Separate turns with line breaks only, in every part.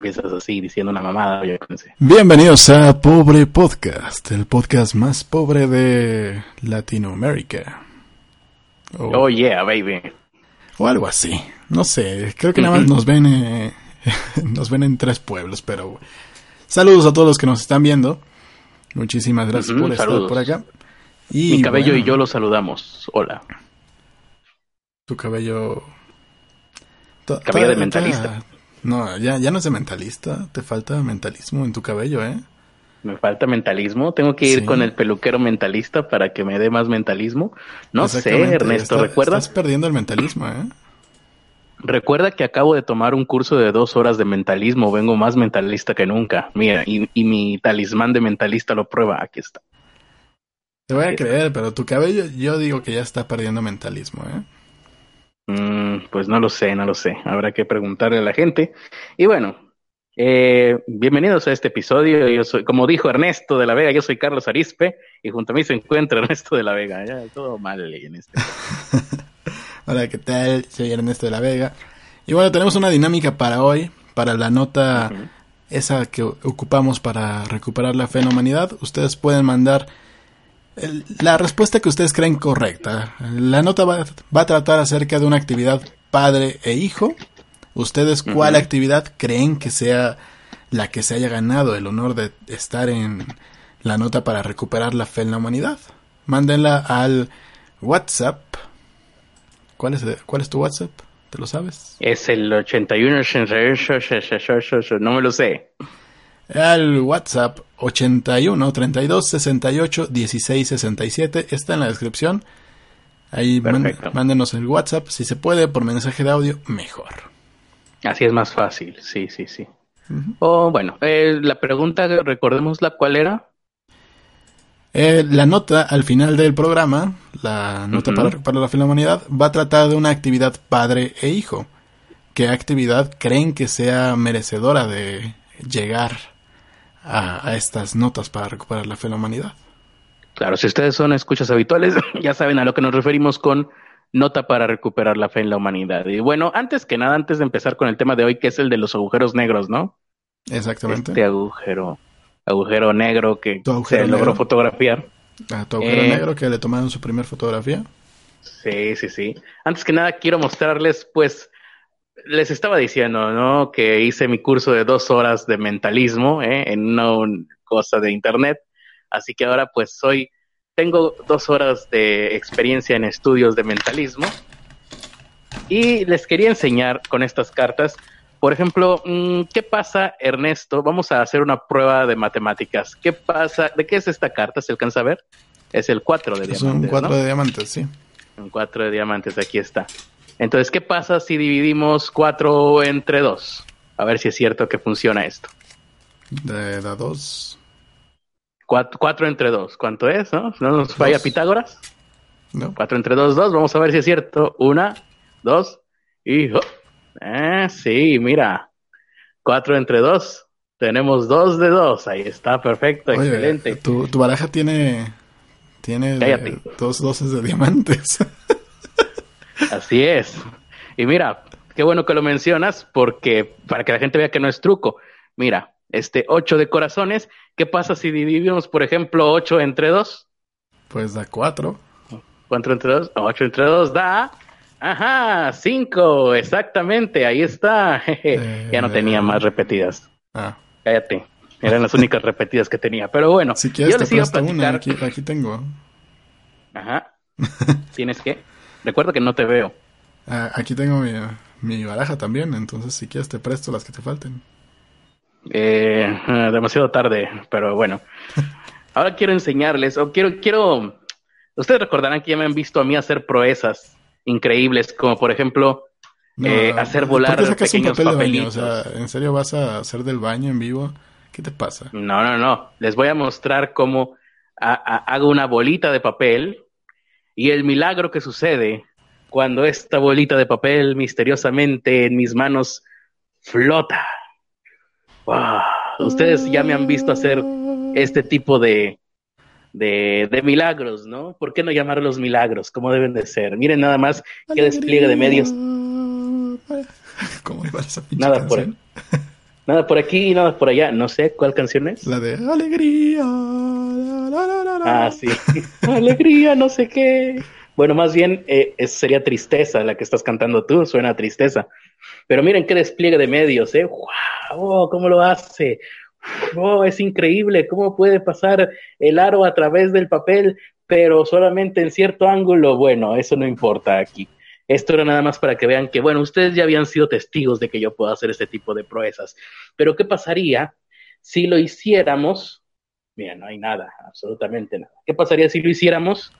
empiezas así diciendo una mamada, yo pensé.
Bienvenidos a Pobre Podcast, el podcast más pobre de Latinoamérica.
O, oh yeah, baby.
O algo así. No sé, creo que nada más nos ven, eh, nos ven en tres pueblos, pero saludos a todos los que nos están viendo. Muchísimas gracias por estar por acá.
Y, Mi cabello y yo los saludamos. Hola.
Tu cabello.
Cabello de mentalista.
No, ya, ya no es de mentalista. Te falta mentalismo en tu cabello, ¿eh?
Me falta mentalismo. Tengo que ir con el peluquero mentalista para que me dé más mentalismo. No sé, Ernesto, ¿recuerdas?
Estás perdiendo el mentalismo, ¿eh?
Recuerda que acabo de tomar un curso de dos horas de mentalismo. Vengo más mentalista que nunca. Mira, y, y mi talismán de mentalista lo prueba. Aquí está.
Te voy a creer, pero tu cabello, yo digo que ya está perdiendo mentalismo, ¿eh?
Mm, pues no lo sé, no lo sé. Habrá que preguntarle a la gente. Y bueno, eh, bienvenidos a este episodio. Yo soy, como dijo Ernesto de la Vega, yo soy Carlos Arispe y junto a mí se encuentra Ernesto de la Vega. Ya, todo mal en este.
Hola, ¿qué tal? Soy Ernesto de la Vega. Y bueno, tenemos una dinámica para hoy, para la nota esa que ocupamos para recuperar la fe en la humanidad. Ustedes pueden mandar la respuesta que ustedes creen correcta. La nota va, a tratar acerca de una actividad padre e hijo. ¿Ustedes cuál actividad creen que sea la que se haya ganado el honor de estar en la nota para recuperar la fe en la humanidad? Mándenla al WhatsApp. ¿Cuál es, cuál es tu WhatsApp? ¿Te lo sabes?
Es el 81, no me lo sé
al WhatsApp 81 32 68 16 67. Está en la descripción. Ahí mándenos el WhatsApp. Si se puede, por mensaje de audio, mejor.
Así es más fácil. Sí, sí, sí. O bueno, eh, la pregunta, recordémosla, ¿cuál era?
Eh, la nota al final del programa, la nota para, para la humanidad, va a tratar de una actividad padre e hijo. ¿Qué actividad creen que sea merecedora de llegar a, estas notas para recuperar la fe en la humanidad.
Claro, si ustedes son escuchas habituales, ya saben a lo que nos referimos con nota para recuperar la fe en la humanidad. Y bueno, antes que nada, antes de empezar con el tema de hoy, que es el de los agujeros negros, ¿no?
Exactamente.
Este agujero, agujero negro que se logró fotografiar.
A tu agujero eh, negro que le tomaron su primer fotografía.
Sí, sí, sí. Antes que nada, quiero mostrarles, pues, les estaba diciendo, ¿no? Que hice mi curso de dos horas de mentalismo ¿eh? en una cosa de internet. Así que ahora pues soy, tengo dos horas de experiencia en estudios de mentalismo. Y les quería enseñar con estas cartas, por ejemplo, mm, ¿qué pasa, Ernesto? Vamos a hacer una prueba de matemáticas. ¿Qué pasa? ¿De qué es esta carta? ¿Se alcanza a ver? Es el 4 de diamantes. Es un
4 de diamantes, sí.
Un 4 de diamantes, aquí está. Entonces, ¿qué pasa si dividimos 4 entre 2? A ver si es cierto que funciona esto.
De 2.
4 entre 2. ¿Cuánto es? ¿No, ¿No nos falla Pitágoras? No. 4 entre 2, 2. Vamos a ver si es cierto. 1, 2 y... Oh. Eh, sí, mira. 4 entre 2. Tenemos 2 de 2. Ahí está, perfecto, excelente.
Tu, tu baraja tiene... Tiene dos doces de diamantes.
Así es. Y mira, qué bueno que lo mencionas porque para que la gente vea que no es truco. Mira, este 8 de corazones, ¿qué pasa si dividimos, por ejemplo, 8 entre 2?
Pues da 4.
4 entre 2, 8 entre 2 da... Ajá, 5, exactamente, ahí está. ya no tenía más repetidas. Ah. Cállate. Eran las únicas repetidas que tenía. Pero bueno,
si quieres yo les iba a platicar. Aquí, aquí tengo.
Ajá. ¿Tienes qué? Recuerda que no te veo.
Ah, aquí tengo mi, baraja también, entonces si quieres te presto las que te falten.
Eh, demasiado tarde, pero bueno. Ahora quiero enseñarles, o quiero, quiero, ustedes recordarán que ya me han visto a mí hacer proezas increíbles, como por ejemplo eh, hacer volar pequeños papelitos.
O sea, ¿en serio vas a hacer del baño en vivo? ¿Qué te pasa?
No, no, no. Les voy a mostrar cómo hago una bolita de papel y el milagro que sucede cuando esta bolita de papel misteriosamente en mis manos flota. Ustedes ya me han visto hacer este tipo de, de, milagros, ¿no? ¿Por qué no llamarlos milagros? ¿Cómo deben de ser? Miren nada más qué despliegue de medios.
¿Cómo iba esa
Nada por Nada por aquí y nada por allá. No sé cuál canción es.
La de Alegría.
ah, sí. Alegría, no sé qué. Bueno, más bien eh, sería tristeza la que estás cantando tú, suena tristeza. Pero miren qué despliegue de medios, ¿eh? ¡Wow! ¿Cómo lo hace? ¡Oh, es increíble! ¿Cómo puede pasar el aro a través del papel, pero solamente en cierto ángulo? Bueno, eso no importa aquí. Esto era nada más para que vean que, bueno, ustedes ya habían sido testigos de que yo puedo hacer este tipo de proezas. Pero ¿qué pasaría si lo hiciéramos? Mira, no hay nada, absolutamente nada. ¿Qué pasaría si lo hiciéramos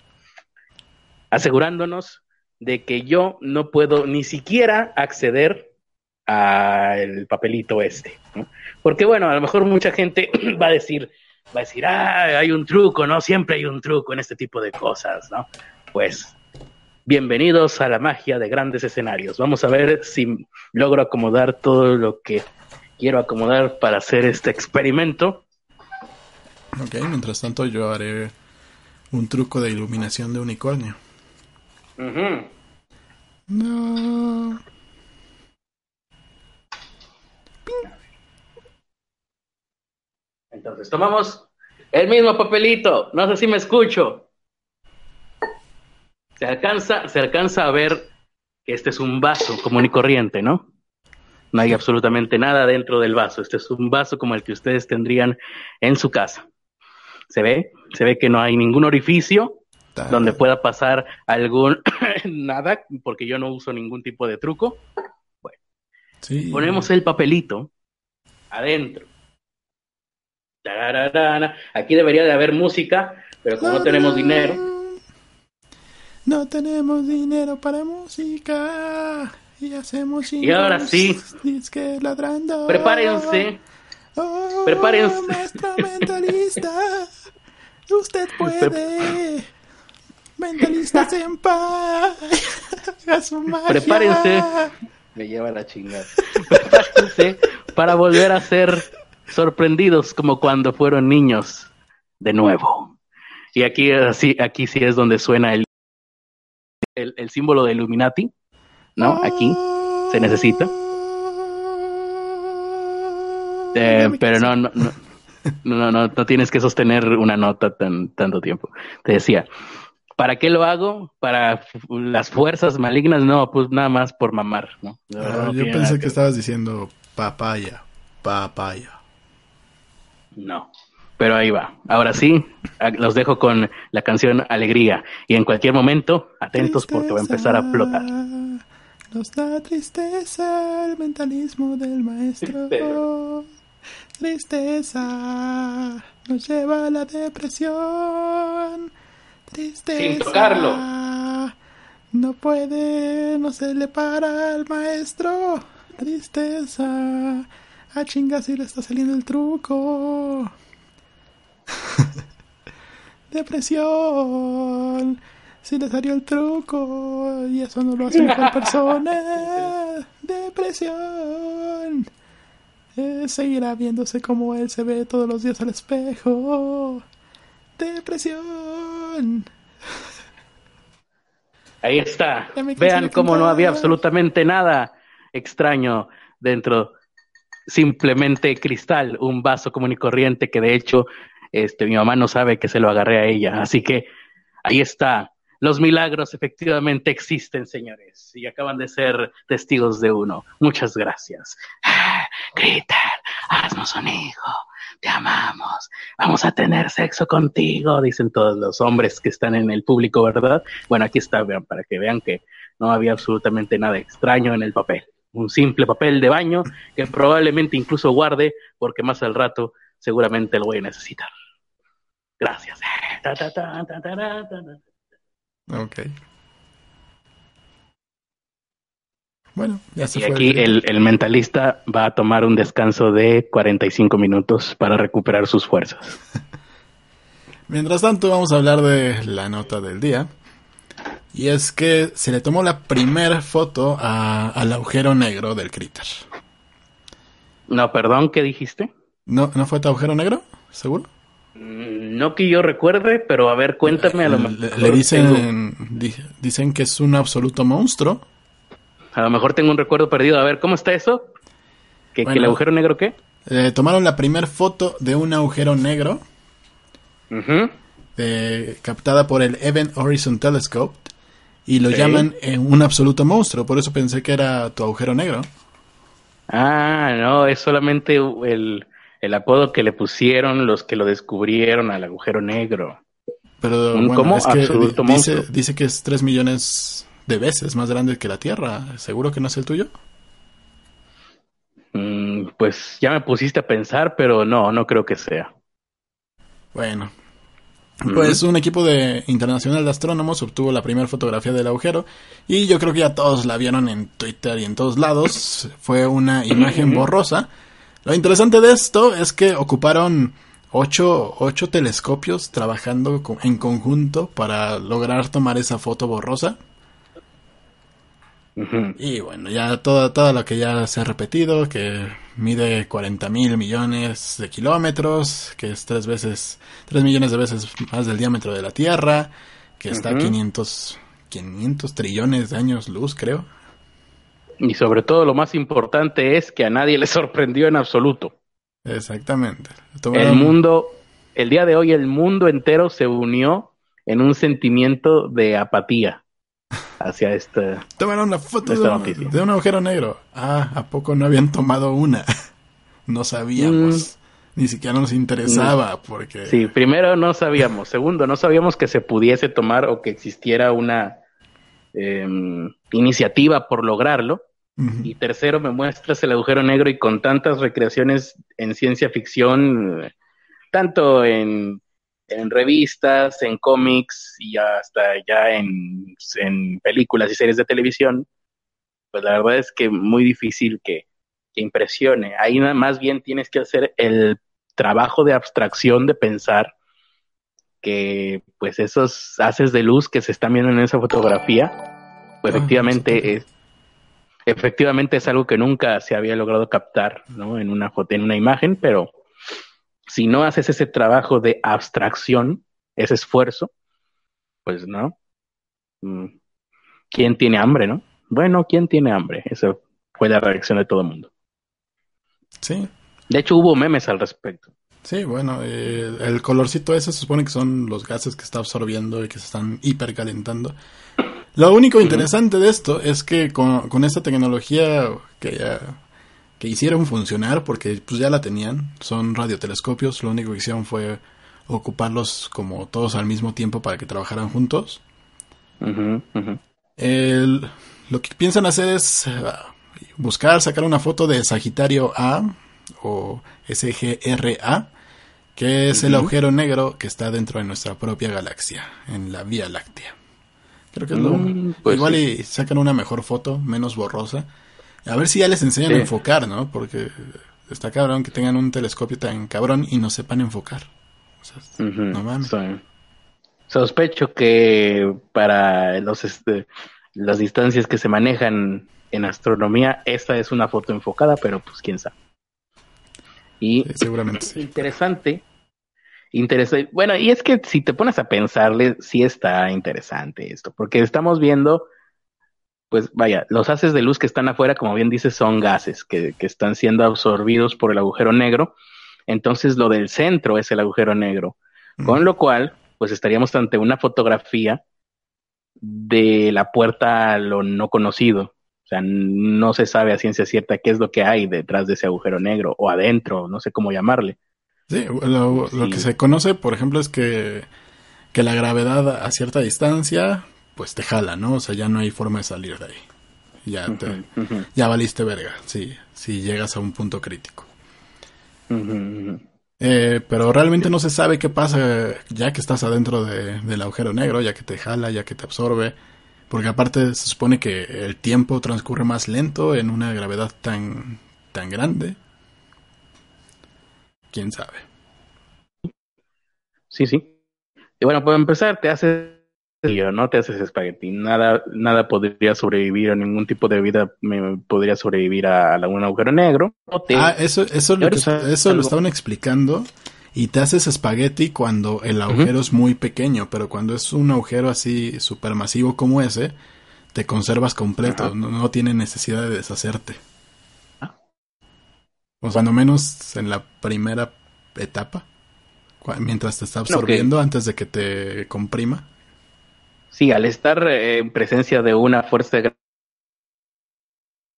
asegurándonos de que yo no puedo ni siquiera acceder al papelito este? Porque bueno, a lo mejor mucha gente va a decir, va a decir, ah, hay un truco, ¿no? Siempre hay un truco en este tipo de cosas, ¿no? Pues Bienvenidos a la magia de grandes escenarios. Vamos a ver si logro acomodar todo lo que quiero acomodar para hacer este experimento.
Ok, mientras tanto yo haré un truco de iluminación de unicornio. No.
Entonces tomamos el mismo papelito. No sé si me escucho. Se alcanza, se alcanza a ver que este es un vaso común y corriente, ¿no? No hay absolutamente nada dentro del vaso. Este es un vaso como el que ustedes tendrían en su casa. ¿Se ve? Se ve que no hay ningún orificio donde pueda pasar algún nada, porque yo no uso ningún tipo de truco. Bueno, ponemos el papelito adentro. Aquí debería de haber música, pero como no tenemos dinero,
no tenemos dinero para música y hacemos
Y ahora sí.
ladrando.
Prepárense.
Oh, Prepárense. Maestro mentalista. Usted puede. Mentalista senpai. Haga su magia.
Prepárense. Me lleva la chingada. Prepárense para volver a ser sorprendidos como cuando fueron niños de nuevo. Y aquí, así, aquí sí es donde suena el el, símbolo de Illuminati, ¿no? Aquí se necesita. Eh, pero no, no, no, no, no, no tienes que sostener una nota tan tanto tiempo. Te decía, ¿para qué lo hago? ¿Para las fuerzas malignas? No, pues nada más por mamar, ¿no?
Ah, yo pensé que estabas diciendo papaya, papaya.
No. Pero ahí va. Ahora sí, los dejo con la canción Alegría. Y en cualquier momento, atentos porque va a empezar a flotar.
Nos da tristeza el mentalismo del maestro. Tristeza nos lleva a la depresión. Tristeza.
Sin tocarlo.
No puede, no se le para al maestro. Tristeza. A chinga si le está saliendo el truco. Depresión. Si le salió el truco y eso no lo hace mejor persona. Depresión. Eh, seguirá viéndose como él se ve todos los días al espejo. Depresión.
Ahí está. Vean cómo no había absolutamente nada extraño dentro. Simplemente cristal, un vaso común y corriente que de hecho este, mi mamá no sabe que se lo agarré a ella. Así que ahí está. Los milagros efectivamente existen, señores, y acaban de ser testigos de uno. Muchas gracias. Ah, haznos un hijo, te amamos, vamos a tener sexo contigo, dicen todos los hombres que están en el público, ¿verdad? Bueno, aquí está, vean, para que vean que no había absolutamente nada extraño en el papel. Un simple papel de baño que probablemente incluso guarde, porque más al rato seguramente lo voy a necesitar. Gracias.
Ok. Bueno, ya se
y aquí el, el, mentalista va a tomar un descanso de 45 minutos para recuperar sus fuerzas.
Mientras tanto, vamos a hablar de la nota del día. Y es que se le tomó la primera foto al agujero negro del Critter.
No, perdón, ¿qué dijiste?
¿No, ¿No fue tu agujero negro? ¿Seguro?
Mm, no que yo recuerde, pero a ver, cuéntame a lo
mejor. Le, dicen, dicen que es un absoluto monstruo.
A lo mejor tengo un recuerdo perdido. A ver, ¿cómo está eso? ¿Que, el agujero negro qué?
Eh, tomaron la primera foto de un agujero negro captada por el Event Horizon Telescope y lo llaman un absoluto monstruo. Por eso pensé que era tu agujero negro.
Ah, no, es solamente el, el apodo que le pusieron los que lo descubrieron al agujero negro.
Pero bueno, es que dice, dice, que es 3 millones de veces más grande que la Tierra. ¿Seguro que no es el tuyo?
Mm, pues ya me pusiste a pensar, pero no, no creo que sea.
Bueno. Pues un equipo de internacional de astrónomos obtuvo la primera fotografía del agujero y yo creo que ya todos la vieron en Twitter y en todos lados. Fue una imagen borrosa. Lo interesante de esto es que ocuparon ocho, ocho telescopios trabajando en conjunto para lograr tomar esa foto borrosa. Y bueno, ya todo, todo lo que ya se ha repetido, que mide 40 mil millones de kilómetros, que es tres veces, tres millones de veces más del diámetro de la Tierra, que está a 500, 500 trillones de años luz, creo.
Y sobre todo lo más importante es que a nadie le sorprendió en absoluto.
Exactamente.
El mundo, el día de hoy el mundo entero se unió en un sentimiento de apatía hacia esta.
Tomaron la foto de, un, agujero negro. Ah, ¿a poco no habían tomado una? no sabíamos. Mm. Ni siquiera nos interesaba porque...
Sí, primero no sabíamos. Segundo, no sabíamos que se pudiese tomar o que existiera una em, iniciativa por lograrlo. Y tercero, me muestras el agujero negro y con tantas recreaciones en ciencia ficción, tanto en, revistas, en cómics y hasta ya en, películas y series de televisión, pues la verdad es que muy difícil que, que impresione. Ahí más bien tienes que hacer el trabajo de abstracción de pensar que pues esos haces de luz que se están viendo en esa fotografía, pues ah, efectivamente es efectivamente es algo que nunca se había logrado captar ¿no? en una foto, en una imagen, pero si no haces ese trabajo de abstracción, ese esfuerzo, pues no. Mm, ¿Quién tiene hambre, no? Bueno, ¿quién tiene hambre? Esa fue la reacción de todo el mundo.
Sí.
De hecho, hubo memes al respecto.
Sí, bueno, eh, el colorcito ese se supone que son los gases que está absorbiendo y que se están hipercalentando. Lo único interesante de esto es que con, esta tecnología que ya que hicieron funcionar, porque pues ya la tenían, son radiotelescopios, lo único que hicieron fue ocuparlos como todos al mismo tiempo para que trabajaran juntos. lo que piensan hacer es eh, buscar, sacar una foto de Sagitario A o SGRA, que es el agujero negro que está dentro de nuestra propia galaxia, en la Vía Láctea. Creo que es lo. Mm, pues igual y sacan una mejor foto, menos borrosa. A ver si ya les enseñan a enfocar, ¿no? Porque está cabrón que tengan un telescopio tan cabrón y no sepan enfocar. No mames.
Sospecho que para los este, las distancias que se manejan en astronomía, esta es una foto enfocada, pero pues quién sabe. Y
seguramente sí.
interesante interesante. Bueno, y es que si te pones a pensarle, sí está interesante esto, porque estamos viendo, pues vaya, los haces de luz que están afuera, como bien dices, son gases que, que están siendo absorbidos por el agujero negro. Entonces lo del centro es el agujero negro. Con lo cual, pues estaríamos ante una fotografía de la puerta a lo no conocido. O sea, no se sabe a ciencia cierta qué es lo que hay detrás de ese agujero negro o adentro, no sé cómo llamarle.
Sí, lo, que se conoce, por ejemplo, es que, que la gravedad a cierta distancia, pues te jala, ¿no? O sea, ya no hay forma de salir de ahí. Ya, te, ya valiste verga, sí, si llegas a un punto crítico. Eh, pero realmente no se sabe qué pasa ya que estás adentro de, del agujero negro, ya que te jala, ya que te absorbe. Porque aparte se supone que el tiempo transcurre más lento en una gravedad tan, tan grande quién sabe.
Sí, sí. Y bueno, para empezar, te haces no te haces espagueti. Nada, nada podría sobrevivir a ningún tipo de vida, me podría sobrevivir a, un agujero negro.
Ah, eso, eso, lo, eso lo estaban explicando. Y te haces espagueti cuando el agujero es muy pequeño, pero cuando es un agujero así supermasivo como ese, te conservas completo, no, no tiene necesidad de deshacerte. O cuando menos en la primera etapa, mientras te está absorbiendo antes de que te comprima.
Sí, al estar eh, en presencia de una fuerza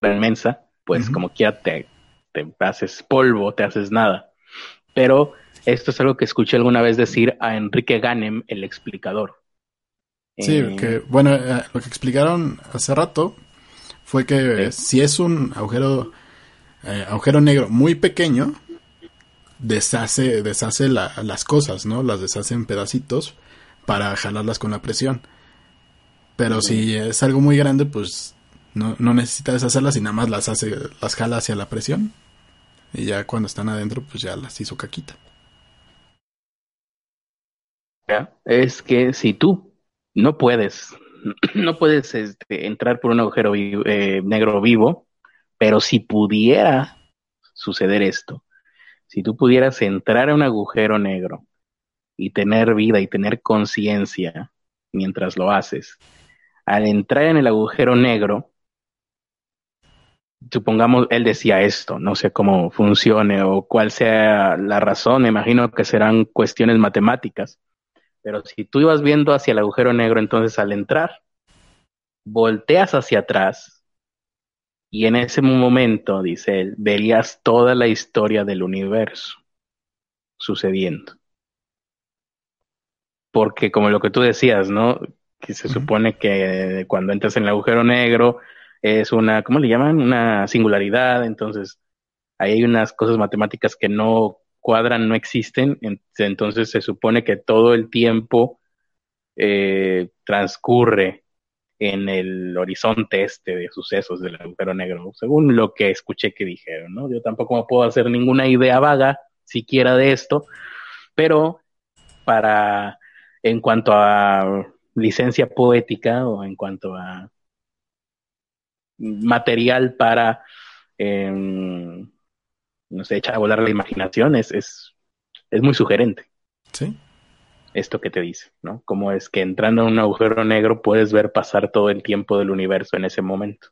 inmensa, pues como quiera te, te haces polvo, te haces nada. Pero esto es algo que escuché alguna vez decir a Enrique Ganem, el explicador.
Sí, eh, que bueno, eh, lo que explicaron hace rato fue que si es un agujero eh, agujero negro muy pequeño, deshace, deshace las cosas, ¿no? Las deshace en pedacitos para jalarlas con la presión. Pero si es algo muy grande, pues no, no necesita deshacerlas y nada más las hace, las jala hacia la presión. Y ya cuando están adentro, pues ya las hizo caquita.
Es que si tú no puedes, no puedes este, entrar por un agujero eh, negro vivo, pero si pudiera suceder esto, si tú pudieras entrar a un agujero negro y tener vida y tener conciencia mientras lo haces, al entrar en el agujero negro, supongamos, él decía esto, no sé cómo funcione o cuál sea la razón, me imagino que serán cuestiones matemáticas, pero si tú ibas viendo hacia el agujero negro, entonces al entrar, volteas hacia atrás y en ese momento, dice él, verías toda la historia del universo sucediendo. Porque como lo que tú decías, ¿no? Que se supone que cuando entras en el agujero negro es una, ¿cómo le llaman? Una singularidad, entonces ahí hay unas cosas matemáticas que no cuadran, no existen, entonces se supone que todo el tiempo eh, transcurre en el horizonte este de sucesos del agujero negro, según lo que escuché que dijeron, ¿no? Yo tampoco me puedo hacer ninguna idea vaga siquiera de esto, pero para, en cuanto a licencia poética o en cuanto a material para eh, no sé, echa a volar la imaginación, es, es, muy sugerente.
Sí.
Esto que te dice, ¿no? Como es que entrando en un agujero negro puedes ver pasar todo el tiempo del universo en ese momento,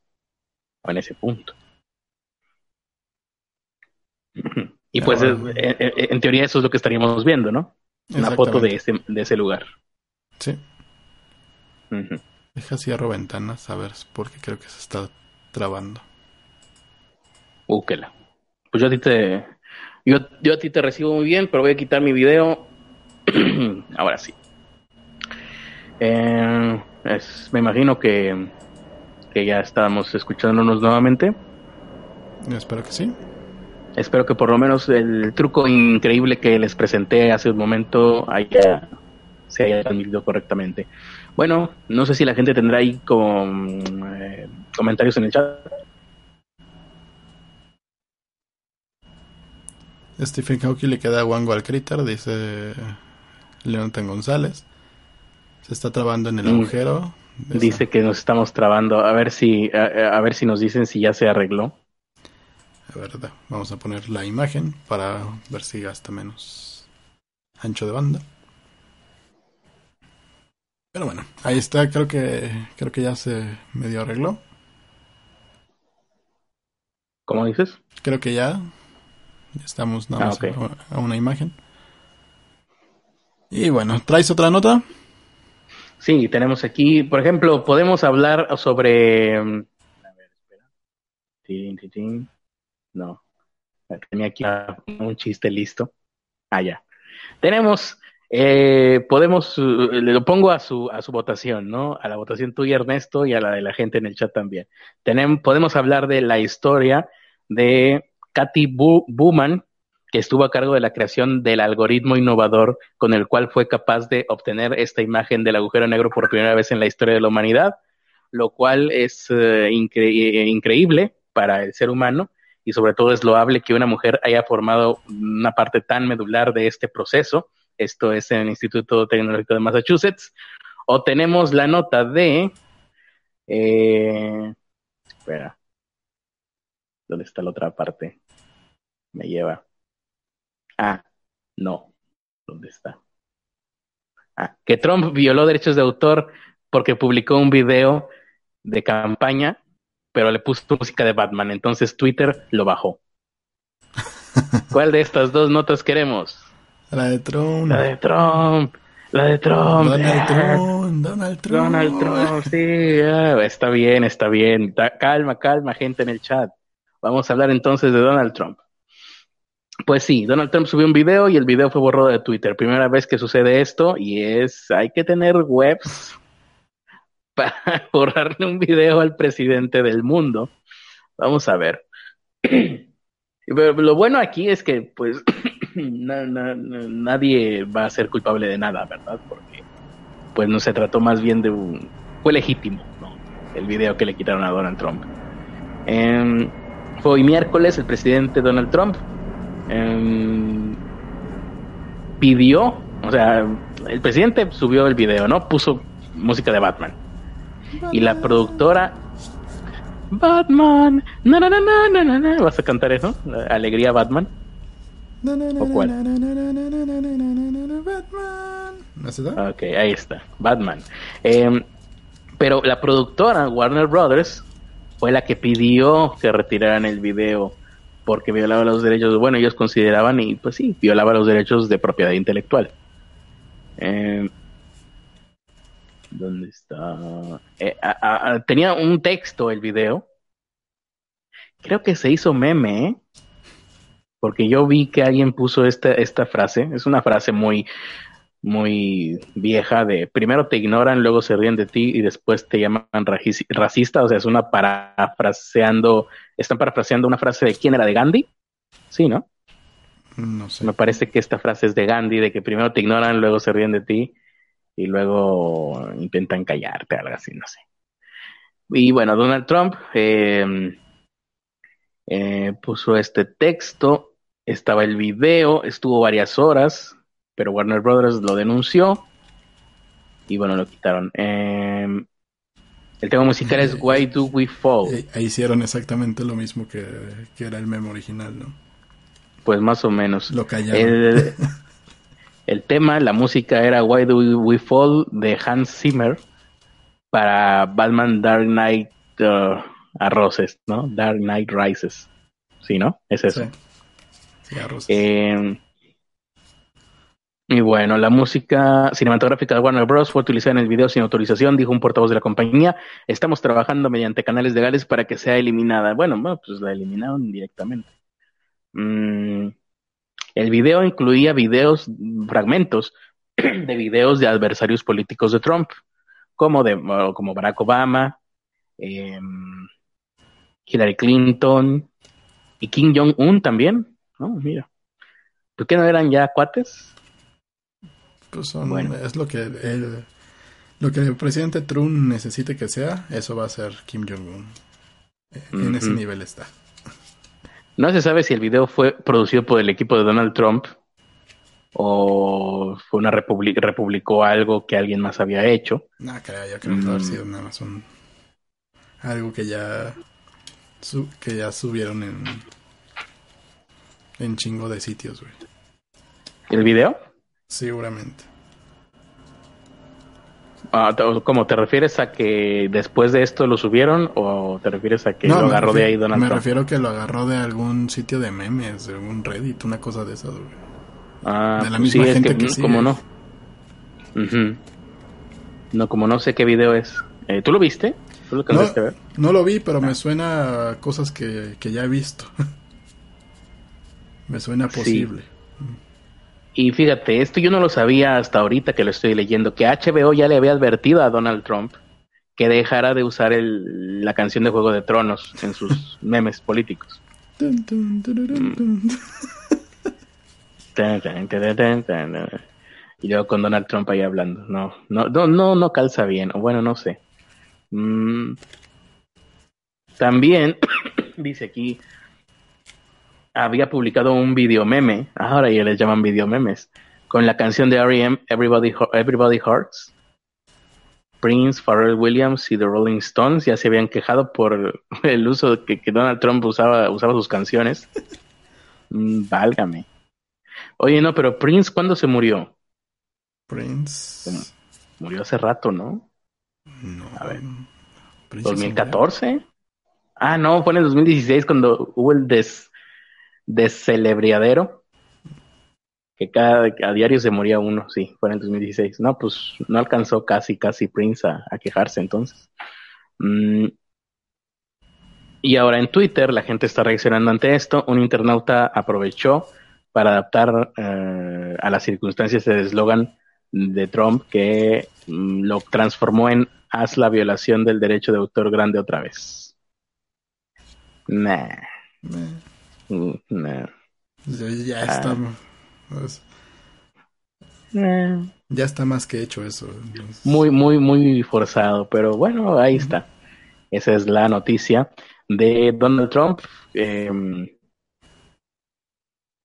o en ese punto. Y pues en, teoría eso es lo que estaríamos viendo, ¿no? Una foto de ese, de ese lugar.
Sí. Deja cierro ventanas a ver porque creo que se está trabando.
Búsquela. Pues yo a ti te, yo, yo a ti te recibo muy bien, pero voy a quitar mi video. Ahora sí. Eh, me imagino que, que ya estamos escuchándonos nuevamente.
espero que sí.
Espero que por lo menos el truco increíble que les presenté hace un momento haya, se haya transmitido correctamente. Bueno, no sé si la gente tendrá ahí con, eh, comentarios en el chat.
Stephen Hawking le queda guango al Critter, dice Leonton González. Se está trabando en el mm. agujero.
Dice que nos estamos trabando. A ver si, a, ver si nos dicen si ya se arregló.
A ver, vamos a poner la imagen para ver si gasta menos ancho de banda. Pero bueno, ahí está, creo que creo que ya se medio arregló.
¿Cómo dices?
Creo que ya Estamos nada ah, más a una imagen. Y bueno, ¿traes otra nota?
Sí, tenemos aquí, por ejemplo, podemos hablar sobre... Mm, a ver, espera. No. Tenía aquí un chiste listo. Ah, ya. Tenemos, eh, podemos, eh, le lo pongo a su, a su votación, ¿no? A la votación tuya, Ernesto, y a la de la gente en el chat también. Tenemos, podemos hablar de la historia de Katy Bowman, que estuvo a cargo de la creación del algoritmo innovador con el cual fue capaz de obtener esta imagen del agujero negro por primera vez en la historia de la humanidad, lo cual es eh, increíble para el ser humano y sobre todo es loable que una mujer haya formado una parte tan medular de este proceso. Esto es en el Instituto Tecnológico de Massachusetts. O tenemos la nota de... Eh, espera. ¿Dónde está la otra parte? Me lleva. Ah, no. ¿Dónde está? Ah, que Trump violó derechos de autor porque publicó un video de campaña, pero le puso música de Batman. Entonces Twitter lo bajó. ¿Cuál de estas dos notas queremos?
La de Trump.
La de Trump. La de Trump.
Donald Trump. Donald Trump.
Donald Trump, sí. ah, está bien, está bien. Calma, calma, gente en el chat. Vamos a hablar entonces de Donald Trump. Pues sí, Donald Trump subió un video y el video fue borrado de Twitter. Primera vez que sucede esto y es, hay que tener webs para borrarle un video al presidente del mundo. Vamos a ver. Pero lo bueno aquí es que, pues, na- na- na- nadie va a ser culpable de nada, ¿verdad? Porque, pues, no se trató más bien de un... Fue legítimo, ¿no? El video que le quitaron a Donald Trump. Em, fue miércoles el presidente Donald Trump pidió, o sea, el presidente subió el video, ¿no? Puso música de Batman. Y la productora Batman, vas a cantar eso, Alegría Batman. ¿O cuál?
Batman.
Ok, ahí está, Batman. Pero la productora Warner Brothers fue la que pidió que retiraran el video porque violaba los derechos, bueno, ellos consideraban y pues sí, violaba los derechos de propiedad intelectual. Em, ¿Dónde está? Eh, tenía un texto el video. Creo que se hizo meme, ¿eh? porque yo vi que alguien puso esta, esta frase. Es una frase muy, muy vieja de primero te ignoran, luego se ríen de ti y después te llaman racista. O sea, es una parafraseando, están parafraseando una frase de quién era de Gandhi. Sí, ¿no?
No sé.
Me parece que esta frase es de Gandhi, de que primero te ignoran, luego se ríen de ti y luego intentan callarte, algo así, no sé. Y bueno, Donald Trump eh, eh, puso este texto, estaba el video, estuvo varias horas, pero Warner Brothers lo denunció y bueno, lo quitaron. Eh, el tema musical es Why Do We Fall?
Ahí hicieron exactamente lo mismo que, que era el meme original, ¿no?
Pues más o menos.
Lo callaron.
El, el tema, la música era Why Do We Fall de Hans Zimmer para Batman Dark Knight uh, Arroses, ¿no? Dark Knight Rises. Sí, ¿no? Es eso.
Sí. Sí, arroces.
Eh, y bueno, la música cinematográfica de Warner Bros. fue utilizada en el video sin autorización, dijo un portavoz de la compañía. Estamos trabajando mediante canales legales para que sea eliminada. Bueno, bueno, pues la eliminaron directamente. Mm, el video incluía videos, fragmentos de videos de adversarios políticos de Trump, como, de, como Barack Obama, eh, Hillary Clinton y Kim Jong-un también. No, mira. ¿Por qué no eran ya cuates?
Pues son,
bueno.
es lo que el, lo que el presidente Trump necesite que sea, eso va a ser Kim Jong-un. Eh, En ese nivel está.
No se sabe si el video fue producido por el equipo de Donald Trump o fue una republi- republicó algo que alguien más había hecho.
No, creo, yo creo que haber
Mm.
sido nada más un algo que ya su- que ya subieron en en chingo de sitios, güey.
¿El video?
Seguramente.
Ah, te- ¿Cómo te refieres a que después de esto lo subieron o te refieres a que
No,
lo agarró de ahí Donald
Me
Trump?
refiero que lo agarró de algún sitio de memes, de algún Reddit, una cosa de esas.
Ah,
de la
pues
misma
sí, es
gente
que,
que sigue.
como no. No, como no sé qué video es. Eh, ¿Tú lo viste? ¿Tú lo
No,
ver?
lo vi, pero me suena a cosas que, que ya he visto. me suena
Sí. Y fíjate, esto yo no lo sabía hasta ahorita que lo estoy leyendo, que HBO ya le había advertido a Donald Trump que dejara de usar el- la canción de Juego de Tronos en sus memes políticos. Tan. Y luego con Donald Trump ahí hablando. No, no, no, no, no calza bien. O bueno, no sé. Mm. También dice aquí había publicado un video meme, ahora ya les llaman video memes, con la canción de R.E.M. Everybody, Everybody Hurts. Prince, Pharrell Williams y The Rolling Stones ya se habían quejado por el uso que, que Donald Trump usaba, usaba sus canciones. Mm, válgame. Oye, no, pero Prince, ¿cuándo se murió?
Prince.
Murió hace rato, ¿no?
No.
A ver.
Prince se murió.
¿2014? Ah, no, fue en el 2016 cuando hubo el des, de celebriadero, que cada a diario se moría uno, sí, fue en el 2016. No, pues no alcanzó casi, casi Prince a, quejarse entonces. Mm. Y ahora en Twitter la gente está reaccionando ante esto. Un internauta aprovechó para adaptar eh, a las circunstancias el eslogan de Trump que mm, lo transformó en haz la violación del derecho de autor grande otra vez. Nah.
Mm, ya, está. Ya está más que hecho eso.
Muy, muy, muy forzado, pero bueno, ahí está. Esa es la noticia de Donald Trump. Em,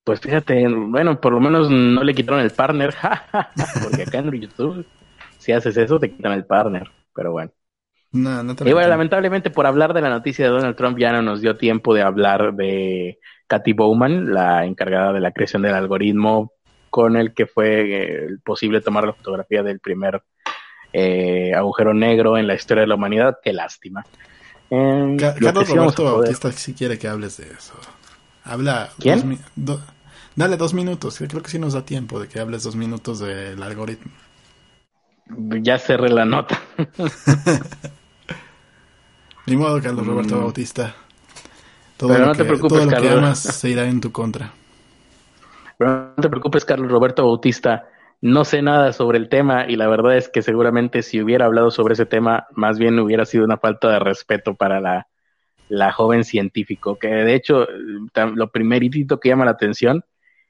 pues fíjate, bueno, por lo menos no le quitaron el partner, porque acá en YouTube, si haces eso, te quitan el partner, pero bueno.
No, no
te y bueno, lamentablemente por hablar de la noticia de Donald Trump ya no nos dio tiempo de hablar de Kathy Bowman, la encargada de la creación del algoritmo con el que fue eh, posible tomar la fotografía del primer eh, agujero negro en la historia de la humanidad. Qué lástima.
Eh, Carlos Roberto Bautista si quiere que hables de eso. Habla.
¿Quién?
dale dos minutos. Creo que sí nos da tiempo de que hables dos minutos del algoritmo.
Ya cerré la nota.
Ni modo, Carlos Roberto mm. Bautista. Todo Pero no te preocupes, todo lo que se irá en tu contra.
Pero no te preocupes, Carlos Roberto Bautista. No sé nada sobre el tema y la verdad es que seguramente si hubiera hablado sobre ese tema, más bien hubiera sido una falta de respeto para la, la joven científico, que de hecho lo primerito que llama la atención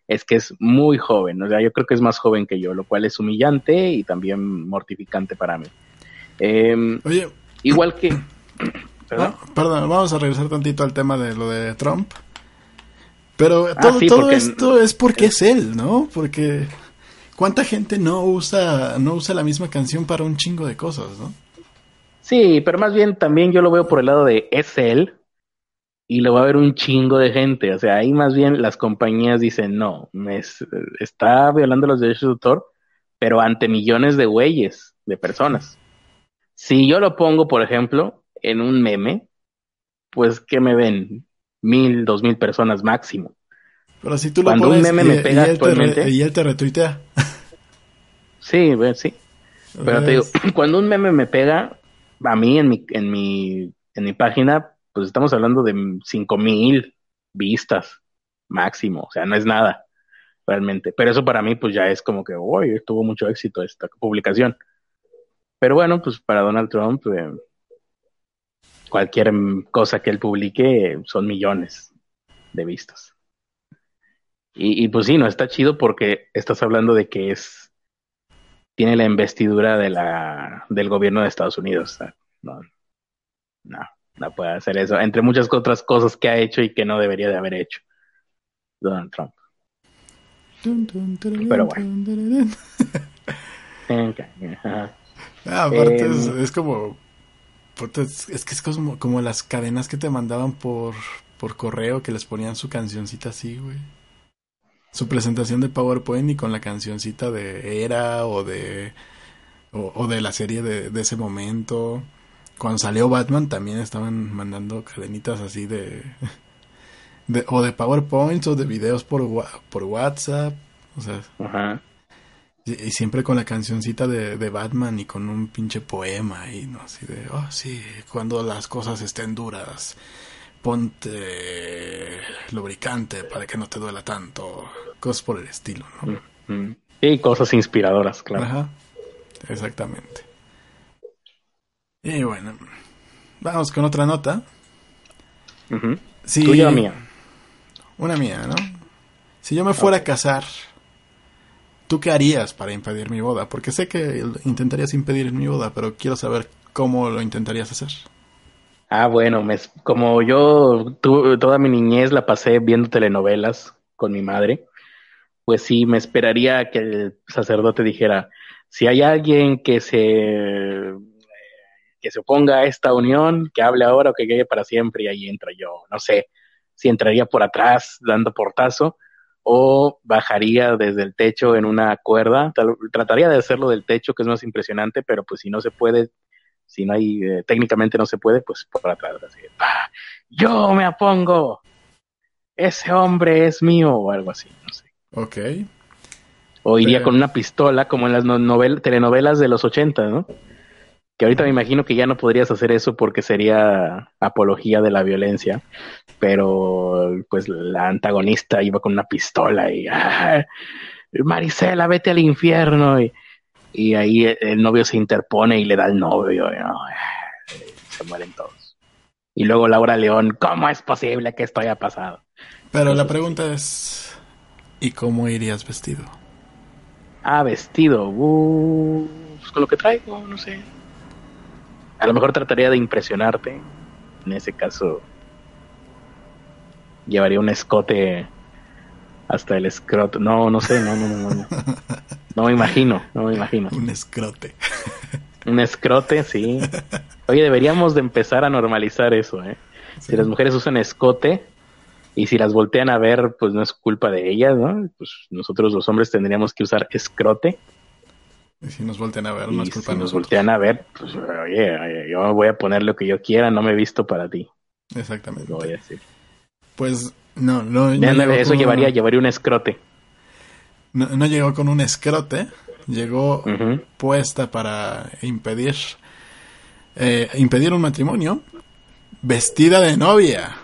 es que es muy joven, o sea, yo creo que es más joven que yo, lo cual es humillante y también mortificante para mí. Em,
Oye,
igual que...
¿Perdón? perdón, vamos a regresar tantito al tema de lo de Trump. Pero ah, todo, todo esto es porque es él, ¿no? Porque ¿cuánta gente no usa no usa la misma canción para un chingo de cosas, ¿no?
Sí, pero más bien también yo lo veo por el lado de es él y lo va a ver un chingo de gente. O sea, ahí más bien las compañías dicen, no, me está violando los derechos de autor, pero ante millones de güeyes, de personas. Si yo lo pongo, por ejemplo, en un meme, pues ¿qué me ven? Mil, dos mil personas máximo.
Pero si tú lo Cuando un meme me pega actualmente... y él te retuitea.
sí, sí. Pero te digo, cuando un meme me pega, a mí en mi, en mi, en mi página, pues estamos hablando de cinco mil vistas máximo, o sea, no es nada realmente. Pero eso para mí, pues ya es como que, uy, tuvo mucho éxito esta publicación. Pero bueno, pues para Donald Trump, eh, cualquier cosa que él publique son millones de vistas. Y, y, pues sí, no está chido porque estás hablando de que es tiene la investidura de la del gobierno de Estados Unidos. no, no, no puede hacer eso. Entre muchas otras cosas que ha hecho y que no debería de haber hecho Donald Trump. Pero bueno.
Ah, aparte es, como es que es como, como las cadenas que te mandaban por por correo que les ponían su cancioncita así, güey su presentación de PowerPoint y con la cancioncita de Era o de o, de la serie de, ese momento. Cuando salió Batman también estaban mandando cadenitas así de, de o de PowerPoint o de videos por por WhatsApp, o sea, Y, siempre con la cancioncita de, de, Batman y con un pinche poema y no así de, oh sí, cuando las cosas estén duras ponte lubricante para que no te duela tanto, cosas por el estilo, ¿no?
Y cosas inspiradoras, claro. Ajá,
exactamente. Y bueno, vamos con otra nota.
sí, Tuya mía.
Una mía, ¿no? Si yo me fuera a casar, ¿tú qué harías para impedir mi boda? Porque sé que intentarías impedir mi boda, pero quiero saber cómo lo intentarías hacer.
Ah, bueno, como yo toda mi niñez la pasé viendo telenovelas con mi madre, pues sí, me esperaría que el sacerdote dijera, si hay alguien que se que se oponga a esta unión, que hable ahora o que quede para siempre y ahí entra yo. No sé si entraría por atrás dando portazo o bajaría desde el techo en una cuerda. Trataría de hacerlo del techo, que es más impresionante, pero pues si no se puede, si no hay, eh, técnicamente no se puede, pues por atrás, así, yo me opongo. ese hombre es mío o algo así, no sé.
Ok.
O iría
Pero-
con una pistola como en las no- novel- telenovelas de los 80, ¿no? Que ahorita me imagino que ya no podrías hacer eso porque sería apología de la violencia, pero pues la antagonista iba con una pistola y "Ah, Marisela, vete al infierno y, y ahí el, novio se interpone y le da al novio, y, ¿no? se mueren todos. Y luego Laura León, ¿cómo es posible que esto haya pasado?
Pero la pregunta es, ¿y cómo irías vestido?
Ah, vestido. Uh, pues con lo que traigo, no sé. A lo mejor trataría de impresionarte. En ese caso, llevaría un escote hasta el escroto. No, no sé, no, no, no, no. No, no me imagino, no me imagino.
Un escrote.
Un escrote, sí. Oye, deberíamos de empezar a normalizar eso, ¿eh? Si las mujeres usan escote y si las voltean a ver, pues no es culpa de ellas, ¿no? Pues nosotros los hombres tendríamos que usar escrote.
Y si nos voltean a ver, no es culpa
si nos
nosotros.
voltean a ver, pues oye, oye, yo voy a poner lo que yo quiera, no me he visto para ti,
Exactamente.
lo voy a decir.
Pues no, no,
eso llevaría, llevaría un escrote.
no, no llegó con un escrote, llegó puesta para impedir eh, impedir un matrimonio vestida de novia.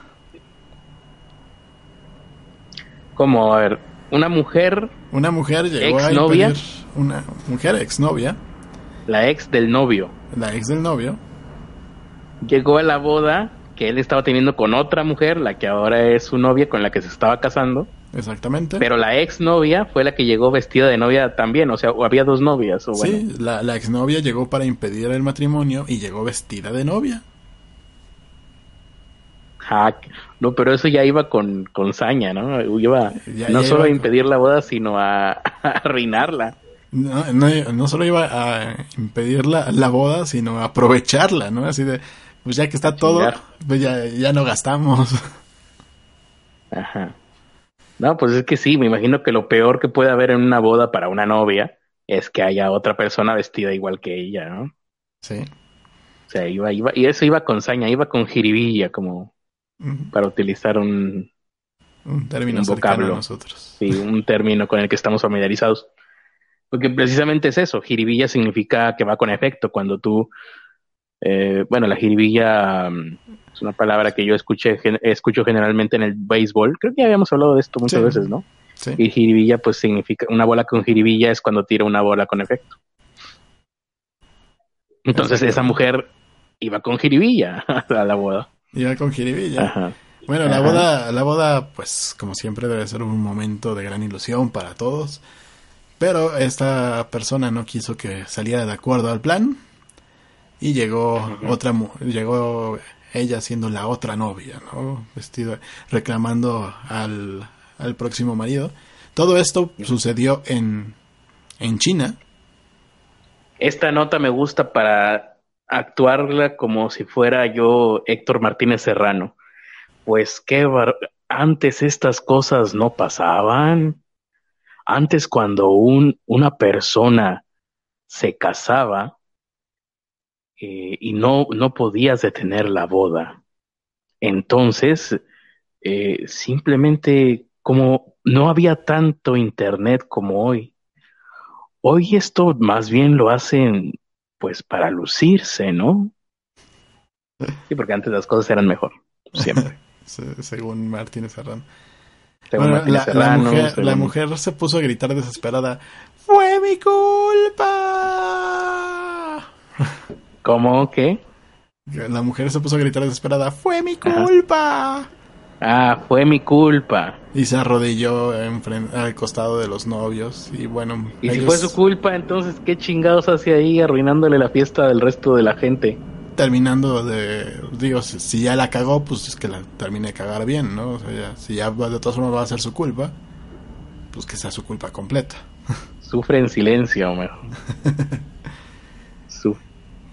Como, a ver, una mujer,
Una mujer llegó
¿Exnovia?
a impedir una mujer exnovia,
la ex del novio,
la ex del novio,
llegó a la boda que él estaba teniendo con otra mujer, la que ahora es su novia con la que se estaba casando,
exactamente.
pero la ex novia fue la que llegó vestida de novia también, o sea, había dos novias, o bueno.
Sí, la, la exnovia llegó para impedir el matrimonio y llegó vestida de novia.
Hack. No, pero eso ya iba con, con saña, ¿no? Iba
Ya-
no
ya
solo
iba
a
con-
impedir la boda, sino a, a arruinarla.
No, no, no solo iba a impedir la, la boda, sino a aprovecharla, ¿no? Así de, pues ya que está todo, pues ya, ya no gastamos.
Ajá. No, pues es que sí, me imagino que lo peor que puede haber en una boda para una novia es que haya otra persona vestida igual que ella, ¿no?
Sí.
O sea, iba, iba, y eso iba con saña, iba con jiribilla, como Para utilizar un,
un término
Un
a nosotros.
sí, un término con el que estamos familiarizados. Porque precisamente es eso, jiribilla significa que va con efecto. Cuando tú, eh, bueno, la jiribilla mm, es una palabra que yo escuché, gen- escucho generalmente en el béisbol. Creo que ya habíamos hablado de esto muchas
Sí.
veces, ¿no?
Sí.
Y jiribilla, pues significa, una bola con jiribilla es cuando tira una bola con efecto. Entonces esa mujer iba con jiribilla a la boda.
Iba con jiribilla.
Ajá.
Bueno, la boda, la boda, pues como siempre debe ser un momento de gran ilusión para todos. Pero esta persona no quiso que saliera de acuerdo al plan y llegó otra, llegó ella siendo la otra novia, ¿no? Vestida, reclamando al, al próximo marido. Todo esto sucedió en, en China.
Esta nota me gusta para actuarla como si fuera yo Héctor Martínez Serrano. Pues qué bar- antes estas cosas no pasaban. Antes cuando un, una persona se casaba eh, y no, no podías detener la boda. Entonces, eh, simplemente como no había tanto internet como hoy. Hoy esto más bien lo hacen pues para lucirse, ¿no? Sí, porque antes las cosas eran mejor, siempre.
se- según Martínez Serrano.
Según
Bueno,
Martínez
la, mujer, la
según-
mujer se puso a gritar desesperada. ¡Fue mi culpa!
¿Cómo que?
La mujer se puso a gritar desesperada. ¡Fue mi
Ajá. Ah, fue mi culpa.
Y se arrodilló enfren- al costado de los novios. Y bueno,
Y si fue su culpa, entonces qué chingados hace ahí arruinándole la fiesta del resto de la gente.
terminando de. Digo, si, ya la cagó, pues es que la termine de cagar bien, ¿no? O sea, ya- si ya de todas formas va a ser su culpa, pues que sea su culpa completa.
Sufre en silencio, Homero. Su-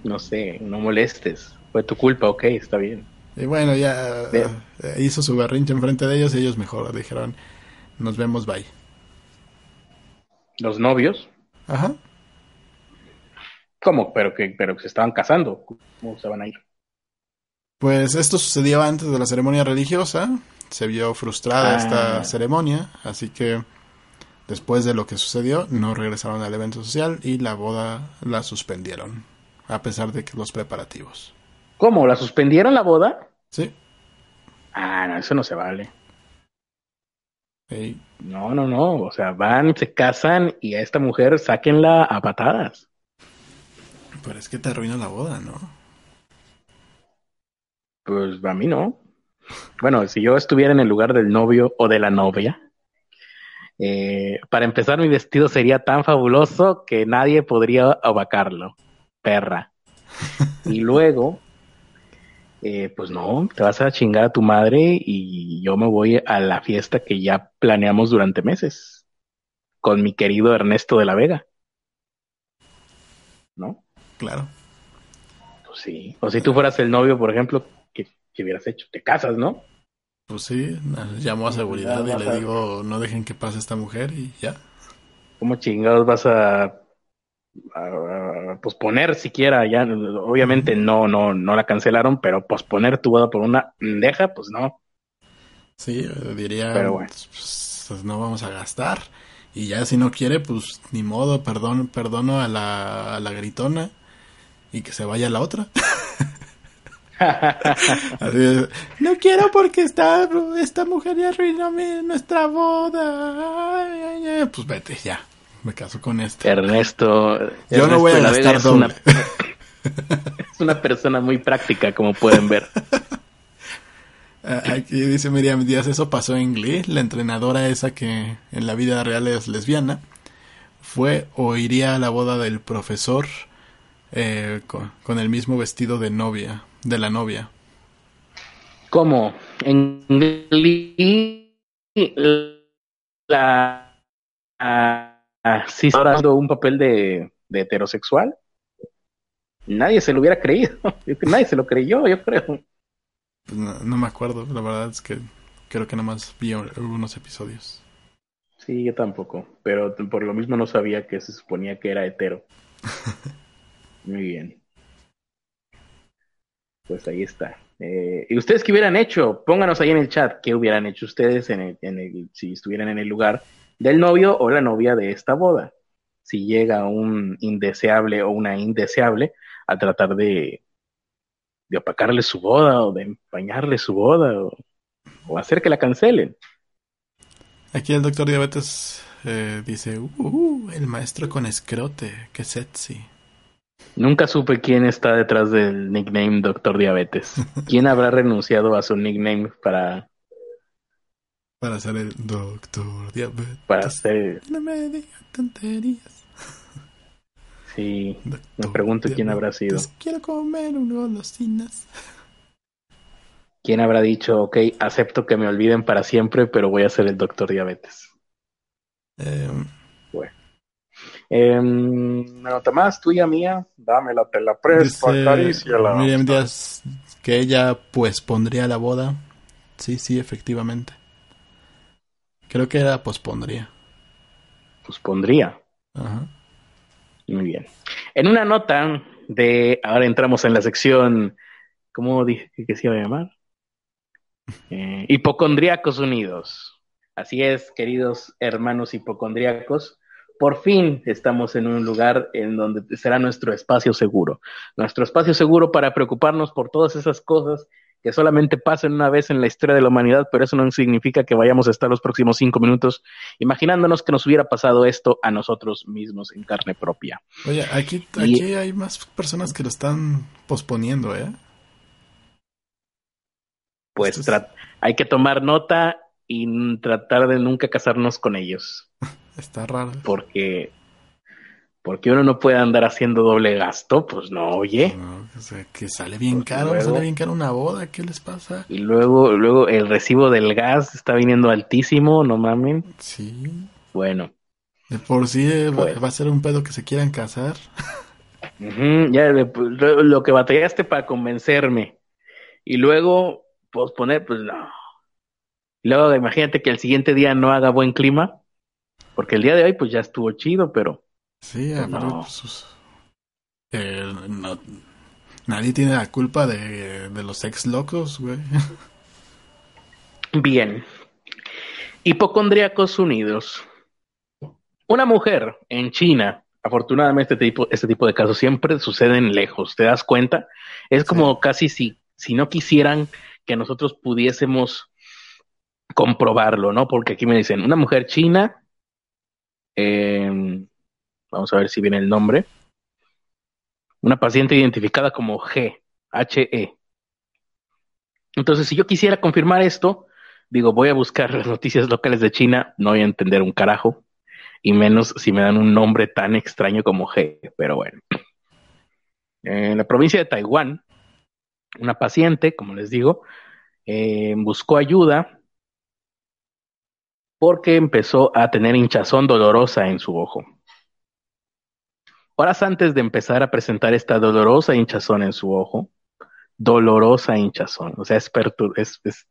no sé, no molestes. Fue tu culpa, ok, está bien.
Y bueno, ya
Bien.
eh, hizo su berrinche enfrente de ellos y ellos mejor dijeron, nos vemos, bye.
Los novios,
Ajá.
¿cómo? Pero que, pero que se estaban casando. ¿Cómo se van a ir?
Pues esto sucedió antes de la ceremonia religiosa se vio frustrada
Ah.
esta ceremonia, así que después de lo que sucedió no regresaron al evento social y la boda la suspendieron, a pesar de que los preparativos.
¿Cómo? ¿La suspendieron la boda?
Sí,
Ah, no, eso no se vale. No, no, no. O sea, van, se casan y a esta mujer sáquenla a patadas.
pero es que te arruina la boda, ¿no?
Pues a mí no. Bueno, si yo estuviera en el lugar del novio o de la novia, eh, para empezar mi vestido sería tan fabuloso que nadie podría abacarlo. Perra. Y luego, eh, pues no, te vas a chingar a tu madre y yo me voy a la fiesta que ya planeamos durante meses con mi querido Ernesto de la Vega. ¿No?
Claro.
Pues sí. O si tú fueras el novio, por ejemplo, ¿qué, qué hubieras hecho? Te casas, ¿no?
Pues sí, llamó a seguridad y le digo, no dejen que pase esta mujer y ya.
¿Cómo chingados vas a, a- a posponer siquiera? Ya, obviamente no, no, no la cancelaron, pero posponer tu boda por una pendeja, pues no.
Sí, diría,
Pero bueno.
pues, pues, no vamos a gastar. Y ya si no quiere, pues ni modo, perdón, perdono a la, a la gritona y que se vaya la otra. Así es, no quiero porque está, esta mujer ya arruinó nuestra boda. Ay, ay, ay". Pues vete, ya. Me caso con este.
Ernesto.
Yo no voy a gastar
es
doble.
una, es una persona muy práctica, como pueden ver.
Ah, Aquí dice Miriam Díaz, eso pasó en Glee, la entrenadora esa que en la vida real es lesbiana, fue o iría a la boda del profesor eh, con, con el mismo vestido de novia, de la novia.
¿Cómo? En Glee, la, ah, ah, sí está dando un papel de, de heterosexual. Nadie se lo hubiera creído. Nadie se lo creyó, yo creo.
Pues no, no me acuerdo, la verdad es que creo que nada más vi algunos episodios.
Sí, yo tampoco. Pero por lo mismo no sabía que se suponía que era hetero. Muy bien. Pues ahí está. Eh, ¿Y ustedes qué hubieran hecho? Pónganos ahí en el chat qué hubieran hecho ustedes en el, en el, si estuvieran en el lugar del novio o la novia de esta boda. Si llega un indeseable o una indeseable a tratar de, de opacarle su boda o de empañarle su boda o, o hacer que la cancelen.
Aquí el doctor Diabetes eh, dice, uh, el maestro con escrote, qué sexy.
Nunca supe quién está detrás del nickname Doctor Diabetes. ¿Quién habrá renunciado a su nickname para,
Para ser el doctor Diabetes.
para ser...
No me digas tonterías.
Sí,
Doctor
me pregunto quién habrá sido.
Quiero comer un golosinas.
¿Quién habrá dicho, ok, acepto que me olviden para siempre, pero voy a ser el Doctor Diabetes?
Eh,
Eh, una nota más, tuya, mía, dámela, te la presto, acaríciala.
Miriam Díaz que ella pues pondría la boda. Sí, sí, efectivamente. Creo que era pospondría.
Pues pondría.
Ajá.
Muy bien. En una nota de, ahora entramos en la sección, ¿cómo dije que se iba a llamar? Eh, hipocondríacos Unidos. Así es, queridos hermanos hipocondríacos, por fin estamos en un lugar en donde será nuestro espacio seguro. Nuestro espacio seguro para preocuparnos por todas esas cosas que solamente pasan una vez en la historia de la humanidad, pero eso no significa que vayamos a estar los próximos cinco minutos imaginándonos que nos hubiera pasado esto a nosotros mismos en carne propia.
Oye, aquí,
Y-
aquí hay más personas que lo están posponiendo, ¿eh?
Pues
es-
hay que tomar nota y tratar de nunca casarnos con ellos,
Está raro.
porque porque uno no puede andar haciendo doble gasto, pues no, oye.
No, o sea, que sale bien
Porque
caro,
luego-
sale bien caro una boda, ¿qué les pasa?
Y luego luego el recibo del gas está viniendo altísimo, no mamen.
Sí.
Bueno,
De por sí eh, va,
Pues.
va a ser un pedo que se quieran casar.
ya de- lo, que batallaste para convencerme y luego posponer, pues no. Luego imagínate que el siguiente día no haga buen clima, porque el día de hoy pues ya estuvo chido, pero
Sí,
Pues no.
pues, eh, no- nadie tiene la culpa de, de los ex locos, güey.
Bien. Hipocondríacos Unidos. Una mujer en China, afortunadamente este tipo, este tipo de casos siempre suceden lejos, ¿te das cuenta? Es como casi si, si no quisieran que nosotros pudiésemos comprobarlo, ¿no? Porque aquí me dicen, una mujer china, em, vamos a ver si viene el nombre, una paciente identificada como G, H-E. Entonces, si yo quisiera confirmar esto, digo, voy a buscar las noticias locales de China, no voy a entender un carajo, y menos si me dan un nombre tan extraño como G, pero bueno. En la provincia de Taiwán, una paciente, como les digo, eh, buscó ayuda porque empezó a tener hinchazón dolorosa en su ojo. Horas antes de empezar a presentar esta dolorosa hinchazón en su ojo, dolorosa hinchazón, o sea, es, es, es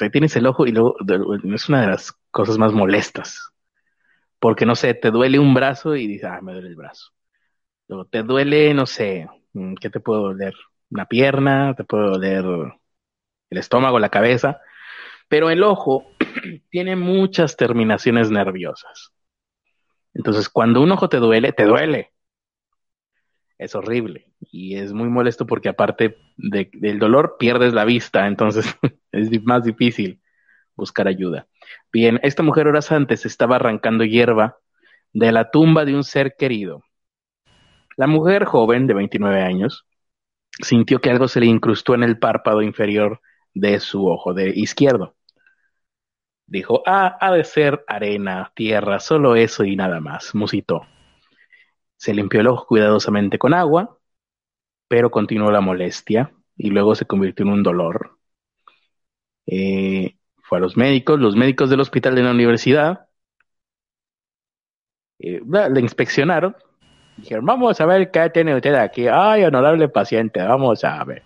o tienes el ojo y luego es una de las cosas más molestas. Porque, no sé, te duele un brazo y dices, ah, me duele el brazo. Luego te duele, no sé, mm, ¿qué te puede doler? Una pierna, te puede doler el estómago, la cabeza. Pero el ojo tiene muchas terminaciones nerviosas. Entonces, cuando un ojo te duele, te duele. Es horrible y es muy molesto porque aparte del dolor pierdes la vista, entonces es más difícil buscar ayuda. Bien, esta mujer horas antes estaba arrancando hierba de la tumba de un ser querido. La mujer joven de 29 años sintió que algo se le incrustó en el párpado inferior de su ojo de izquierdo. Dijo, ah, ha de ser arena, tierra, solo eso y nada más, musitó. Se limpió el ojo cuidadosamente con agua, pero continuó la molestia y luego se convirtió en un dolor. Eh, fue a los médicos, los médicos del hospital de la universidad eh, le inspeccionaron. Dijeron, vamos a ver qué tiene usted aquí. Ay, honorable paciente, vamos a ver.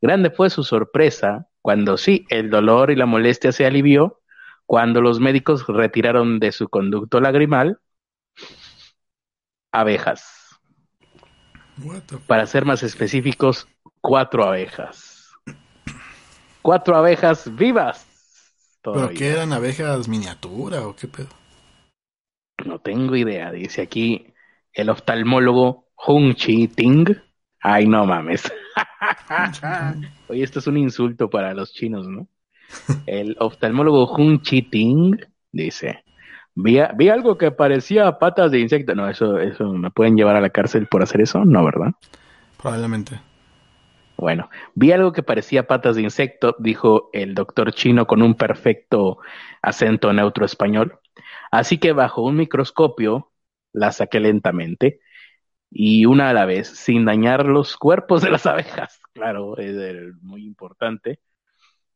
Grande fue su sorpresa cuando sí, el dolor y la molestia se alivió, cuando los médicos retiraron de su conducto lagrimal abejas. Para ser más específicos, cuatro abejas. Cuatro abejas vivas.
¿Pero qué eran abejas miniatura o qué pedo?
No tengo idea. Dice aquí el oftalmólogo Hung Chi Ting. Ay, no mames. Oye, esto es un insulto para los chinos, ¿no? El oftalmólogo Hun Chi Ting dice, vi, vi, algo que parecía patas de insecto. No, eso, eso, ¿me pueden llevar a la cárcel por hacer eso? No, ¿verdad?
Probablemente.
Bueno, vi algo que parecía patas de insecto, dijo el doctor chino con un perfecto acento neutro español. Así que bajo un microscopio la saqué lentamente y una a la vez, sin dañar los cuerpos de las abejas. Claro, es muy importante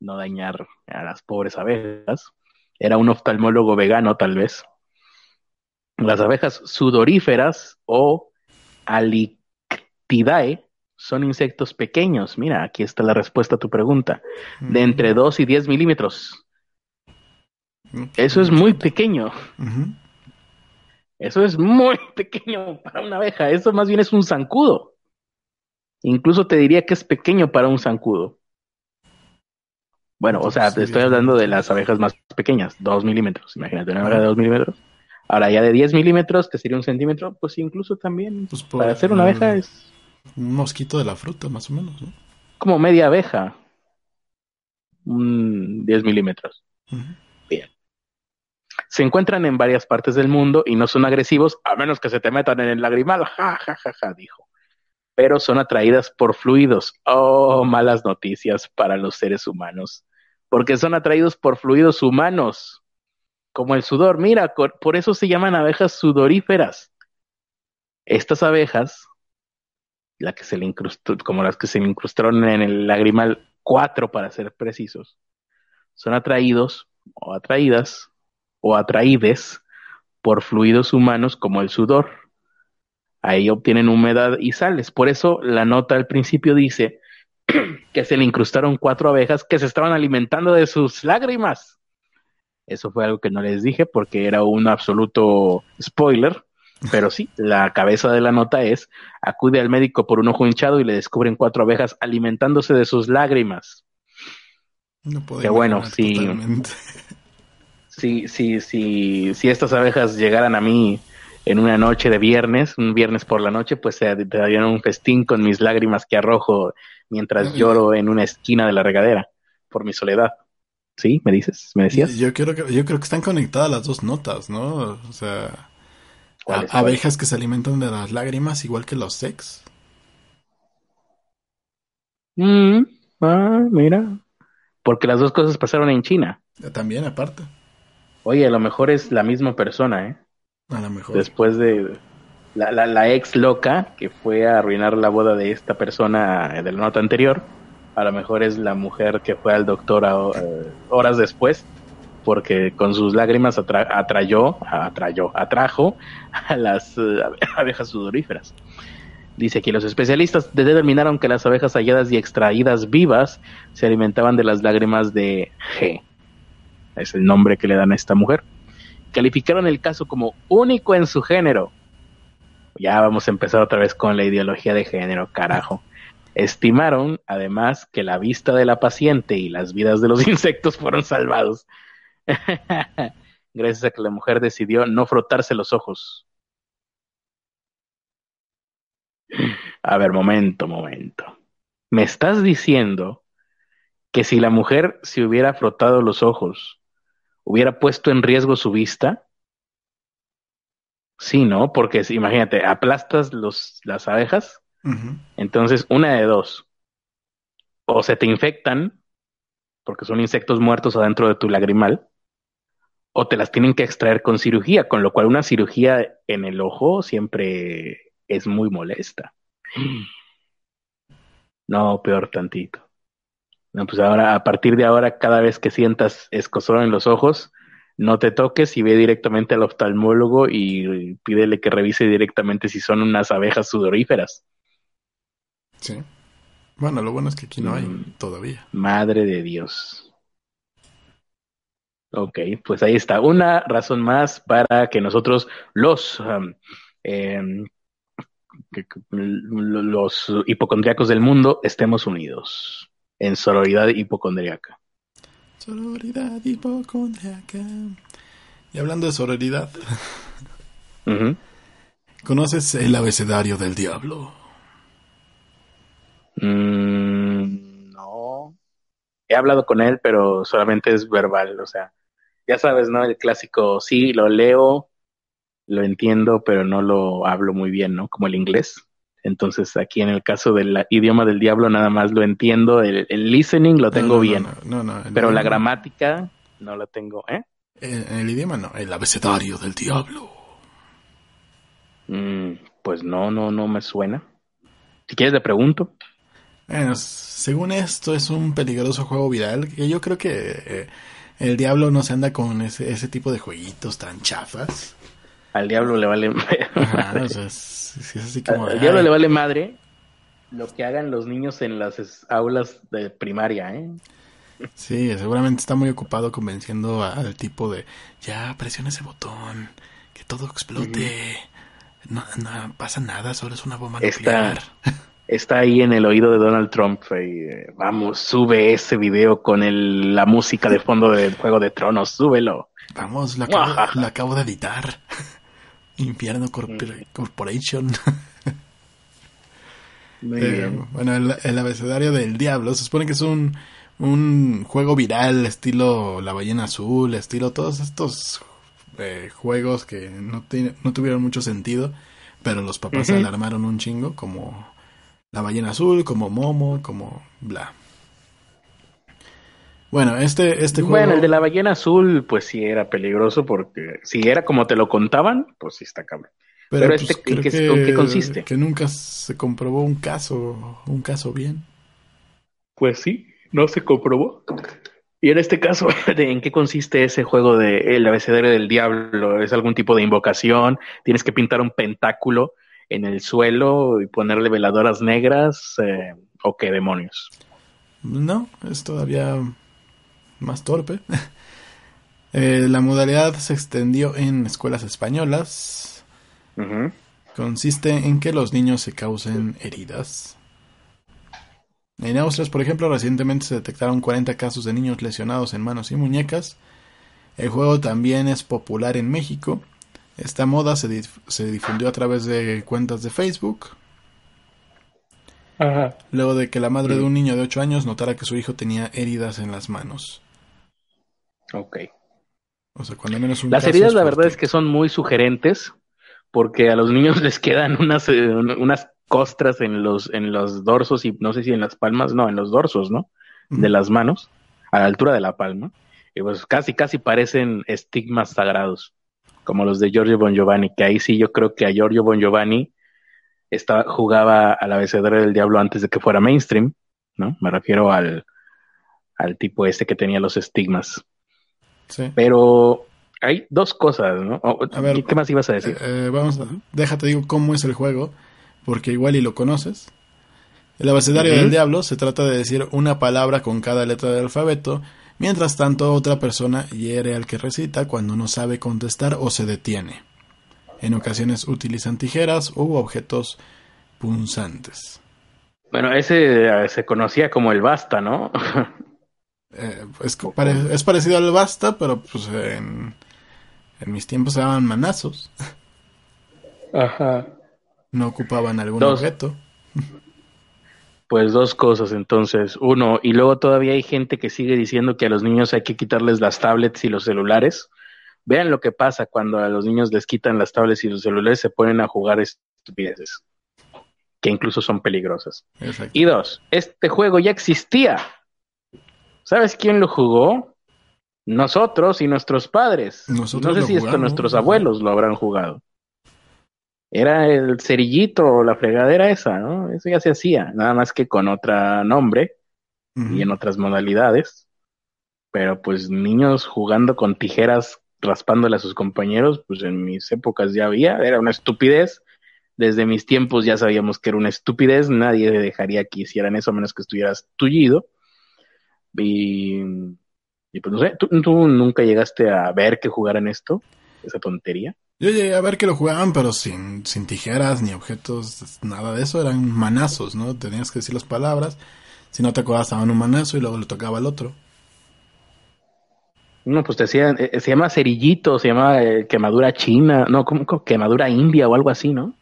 no dañar a las pobres abejas. Era un oftalmólogo vegano, tal vez. Las abejas sudoríferas o alictidae son insectos pequeños. Mira, aquí está la respuesta a tu pregunta. De entre 2 y 10 milímetros. Eso es muy pequeño. Eso es muy pequeño para una abeja. Eso más bien es un zancudo. Incluso te diría que es pequeño para un zancudo. Bueno, o sea, te estoy hablando de las abejas más pequeñas, 2 milímetros. Imagínate una abeja de 2 milímetros. Ahora ya de 10 milímetros, que sería un centímetro, pues incluso también pues para hacer una abeja es...
Un mosquito de la fruta, más o menos, ¿no?
Como media abeja. 10 milímetros. Se encuentran en varias partes del mundo y no son agresivos a menos que se te metan en el lagrimal, ja, ja, ja, ja, dijo. Pero son atraídas por fluidos. Oh, malas noticias para los seres humanos. Porque son atraídos por fluidos humanos, como el sudor. Mira, por eso se llaman abejas sudoríferas. Estas abejas, la que se le incrustó, como las que se le incrustaron en el lagrimal, cuatro para ser precisos, son atraídos o atraídas o atraídes por fluidos humanos como el sudor. Ahí obtienen humedad y sales. Por eso la nota al principio dice que se le incrustaron cuatro abejas que se estaban alimentando de sus lágrimas. Eso fue algo que no les dije porque era un absoluto spoiler. Pero sí, la cabeza de la nota es, acude al médico por un ojo hinchado y le descubren cuatro abejas alimentándose de sus lágrimas.
No puedo
Que bueno, sí.
totalmente.
Si, si, si, si estas abejas llegaran a mí en una noche de viernes, un viernes por la noche, pues se te darían un festín con mis lágrimas que arrojo mientras lloro en una esquina de la regadera por mi soledad. ¿Sí? ¿Me dices? ¿Me decías?
Yo creo que, yo creo que están conectadas las dos notas, ¿no? O sea, abejas que se alimentan de las lágrimas igual que los sex.
Mm, ah, mira. Porque las dos cosas pasaron en China.
También, aparte,
Oye, a lo mejor es la misma persona, ¿eh?
a lo mejor.
Después de la, la, la ex loca que fue a arruinar la boda de esta persona de la nota anterior, a lo mejor es la mujer que fue al doctor a- eh, horas después, porque con sus lágrimas atra- atrayó, atrayó, atrajo a las eh, abejas sudoríferas. Dice que los especialistas determinaron que las abejas halladas y extraídas vivas se alimentaban de las lágrimas de G. Es el nombre que le dan a esta mujer. Calificaron el caso como único en su género. Ya vamos a empezar otra vez con la ideología de género, carajo. Estimaron, además, que la vista de la paciente y las vidas de los insectos fueron salvados. Gracias a que la mujer decidió no frotarse los ojos. A ver, momento, momento. ¿Me estás diciendo que si la mujer se hubiera frotado los ojos, hubiera puesto en riesgo su vista? Sí, ¿no? Porque imagínate, aplastas los, las abejas, entonces una de dos. O se te infectan, porque son insectos muertos adentro de tu lagrimal, o te las tienen que extraer con cirugía, con lo cual una cirugía en el ojo siempre es muy molesta. No, peor tantito. No, pues ahora, a partir de ahora, cada vez que sientas escozor en los ojos, no te toques y ve directamente al oftalmólogo y pídele que revise directamente si son unas abejas sudoríferas.
Sí. Bueno, lo bueno es que aquí no hay
Mm.
todavía.
Madre de Dios. Ok, pues ahí está. Una razón más para que nosotros, los, um, los hipocondriacos del mundo, estemos unidos en sororidad hipocondriaca.
Sororidad hipocondriaca. Y hablando de sororidad. ¿conoces el abecedario del diablo?
Mm, no. He hablado con él, pero solamente es verbal, o sea, ya sabes, ¿no? El clásico, sí, lo leo, lo entiendo, pero no lo hablo muy bien, ¿no? Como el inglés. Entonces, aquí en el caso del idioma del diablo, nada más lo entiendo, el, el listening lo tengo
No, no,
bien,
No, no, no, el
pero la gramática no la tengo, ¿eh?
El idioma no, el abecedario del diablo.
Mm, pues no, no, no me suena. Si quieres, le pregunto.
Bueno, según esto es un peligroso juego viral que yo creo que eh, el diablo no se anda con ese, ese tipo de jueguitos tan chafas.
Al diablo le vale.
Ajá, o sea, es, es así como...
Al
de,
diablo
"Ay,
le vale madre lo que hagan los niños en las aulas de primaria, ¿eh?
Sí, seguramente está muy ocupado convenciendo al tipo de, ya, presiona ese botón, que todo explote. No, no pasa nada, solo es una bomba
Está-
nuclear.
Está ahí en el oído de Donald Trump. y, eh, vamos, sube ese video con el- la música de fondo del Juego de Tronos, súbelo.
Vamos, lo acabo, lo acabo de editar. Infierno Corpor- Corporation. Eh, bueno, el, el abecedario del diablo se supone que es un, un juego viral estilo La ballena azul, estilo todos estos eh, juegos que no, ti- no tuvieron mucho sentido, pero los papás se alarmaron un chingo, como La ballena azul, como Momo, como bla. Bueno, este, este juego...
Bueno, el de la ballena azul, pues sí era peligroso porque si era como te lo contaban, pues sí está cabrón. pero este, ¿en
creo
qué- con qué consiste?
Que nunca se comprobó un caso, un caso bien.
Pues sí, no se comprobó. Y en este caso, ¿de ¿en qué consiste ese juego de el abecedario del diablo? ¿Es algún tipo de invocación? ¿Tienes que pintar un pentáculo en el suelo y ponerle veladoras negras? Eh, ¿O qué demonios?
No, es todavía más torpe. Eh, la modalidad se extendió en escuelas españolas. Consiste en que los niños se causen heridas. En Austria, por ejemplo, recientemente se detectaron 40 casos de niños lesionados en manos y muñecas. El juego también es popular en México. Esta moda se, se difundió a través de cuentas de Facebook.
Ajá.
Luego de que la madre de un niño de 8 años notara que su hijo tenía heridas en las manos.
Ok.
O sea, cuando menos un
Las
caso
heridas, la verdad es que son muy sugerentes, porque a los niños les quedan unas, eh, unas costras en los, en los dorsos y no sé si en las palmas, no, en los dorsos, ¿no? De las manos, a la altura de la palma. Y pues casi, casi parecen estigmas sagrados, como los de Giorgio Bon Giovanni, que ahí sí yo creo que a Giorgio Bon Giovanni estaba, jugaba al abecedario del diablo antes de que fuera mainstream, ¿no? Me refiero al, al tipo este que tenía los estigmas.
Sí.
Pero hay dos cosas, ¿no? O-
A ver,
¿Qué más ibas a decir?
Eh, vamos, a, déjate digo cómo es el juego, porque igual y lo conoces. El abecedario del diablo se trata de decir una palabra con cada letra del alfabeto, mientras tanto otra persona hiere al que recita cuando no sabe contestar o se detiene. En ocasiones utilizan tijeras u objetos punzantes.
Bueno, ese eh, se conocía como el basta, ¿no?
Eh, es, pare- es parecido al basta, pero pues en, en mis tiempos se manazos.
Ajá.
No ocupaban algún
Dos.
objeto.
Pues dos cosas entonces. Uno, y luego todavía hay gente que sigue diciendo que a los niños hay que quitarles las tablets y los celulares. Vean lo que pasa cuando a los niños les quitan las tablets y los celulares, se ponen a jugar estupideces, que incluso son peligrosas.
Exacto.
Y dos, este juego ya existía. ¿Sabes quién lo jugó? Nosotros y nuestros padres.
Nosotros
no sé si esto nuestros abuelos lo habrán jugado. Era el cerillito o la fregadera esa, ¿no? Eso ya se hacía, nada más que con otro nombre y en otras modalidades. Pero pues niños jugando con tijeras raspándole a sus compañeros, pues en mis épocas ya había, era una estupidez. Desde mis tiempos ya sabíamos que era una estupidez, nadie dejaría que hicieran eso a menos que estuvieras tullido. Y, y pues no sé, ¿tú, tú nunca llegaste a ver que jugaran esto, esa tontería.
Yo llegué a ver que lo jugaban, pero sin, sin tijeras ni objetos, nada de eso, eran manazos, ¿no? Tenías que decir las palabras, si no te acordabas daban un manazo y luego le tocaba al otro.
No, pues te decían, eh, se llama cerillito, se llama eh, quemadura china, no, como quemadura india o algo así, ¿no?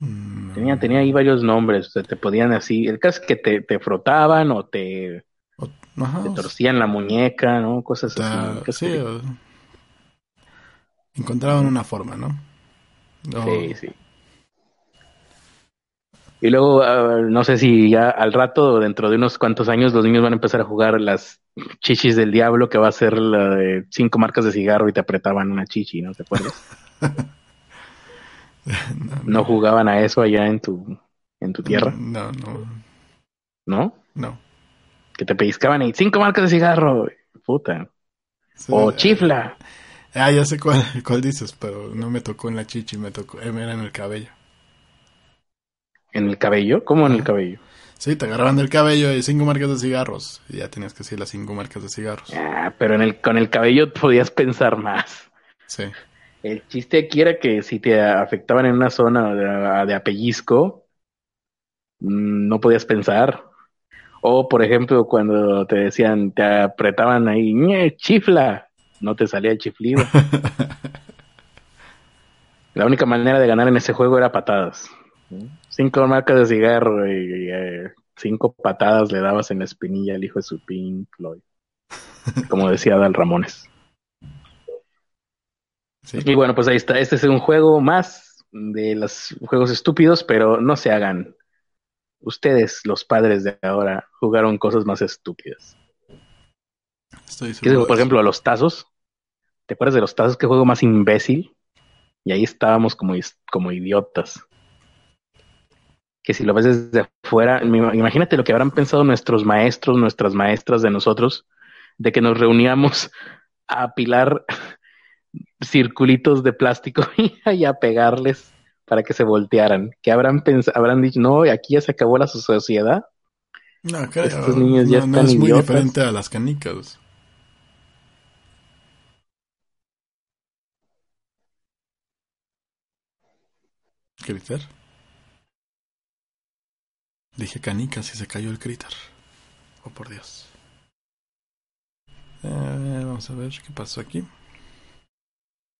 Mm,
Tenía, tenía ahí varios nombres, o sea, te podían así, el caso es que te, te frotaban o te,
o- ajá,
te
o
torcían la muñeca, ¿no? Cosas así.
Sí, o- encontraban una forma, ¿no? O-
sí, sí. Y luego, no sé si ya al rato, dentro de unos cuantos años, los niños van a empezar a jugar las chichis del diablo, que va a ser la de cinco marcas de cigarro y te apretaban una chichi, ¿no te acuerdas? No jugaban a eso allá en tu, en tu tierra,
No, no,
¿no?
no.
Que te pellizcaban y cinco marcas de cigarro, puta.
Sí,
O chifla.
Ah, ya sé cuál, cuál dices, pero no me tocó en la chichi, me tocó, eh, era en el cabello.
¿En el cabello? ¿Cómo en el cabello?
Sí, te agarraban del cabello y cinco marcas de cigarros. Y ya tenías que decir las cinco marcas de cigarros.
Ah, pero en el, con el cabello podías pensar más.
Sí.
El chiste aquí era que si te afectaban en una zona de, de apellisco, mm, no podías pensar. O, por ejemplo, cuando te decían, te apretaban ahí, "Ñe, chifla, no te salía el chiflido. La única manera de ganar en ese juego era patadas. Cinco marcas de cigarro y, y, eh, cinco patadas le dabas en la espinilla al hijo de su Pink Floyd. Como decía Dal Ramones.
Sí.
Y bueno, pues ahí está. Este es un juego más de los juegos estúpidos, pero no se hagan. Ustedes, los padres de ahora, jugaron cosas más estúpidas.
Estoy
¿Qué
seguro.
es, por ejemplo, a los tazos. ¿Te acuerdas de los tazos? ¿Qué juego más imbécil? Y ahí estábamos como, como idiotas. Que si lo ves desde afuera, imagínate lo que habrán pensado nuestros maestros, nuestras maestras de nosotros, de que nos reuníamos a apilar circulitos de plástico y a pegarles para que se voltearan. Que habrán pensado, habrán dicho, no, aquí ya se acabó la sociedad.
No, creo.
estos niños ya
no, no
están
es muy
idiotas.
diferente a las canicas. Critter. Dije canicas y se cayó el critter. Oh, por Dios. Eh, vamos a ver qué pasó aquí.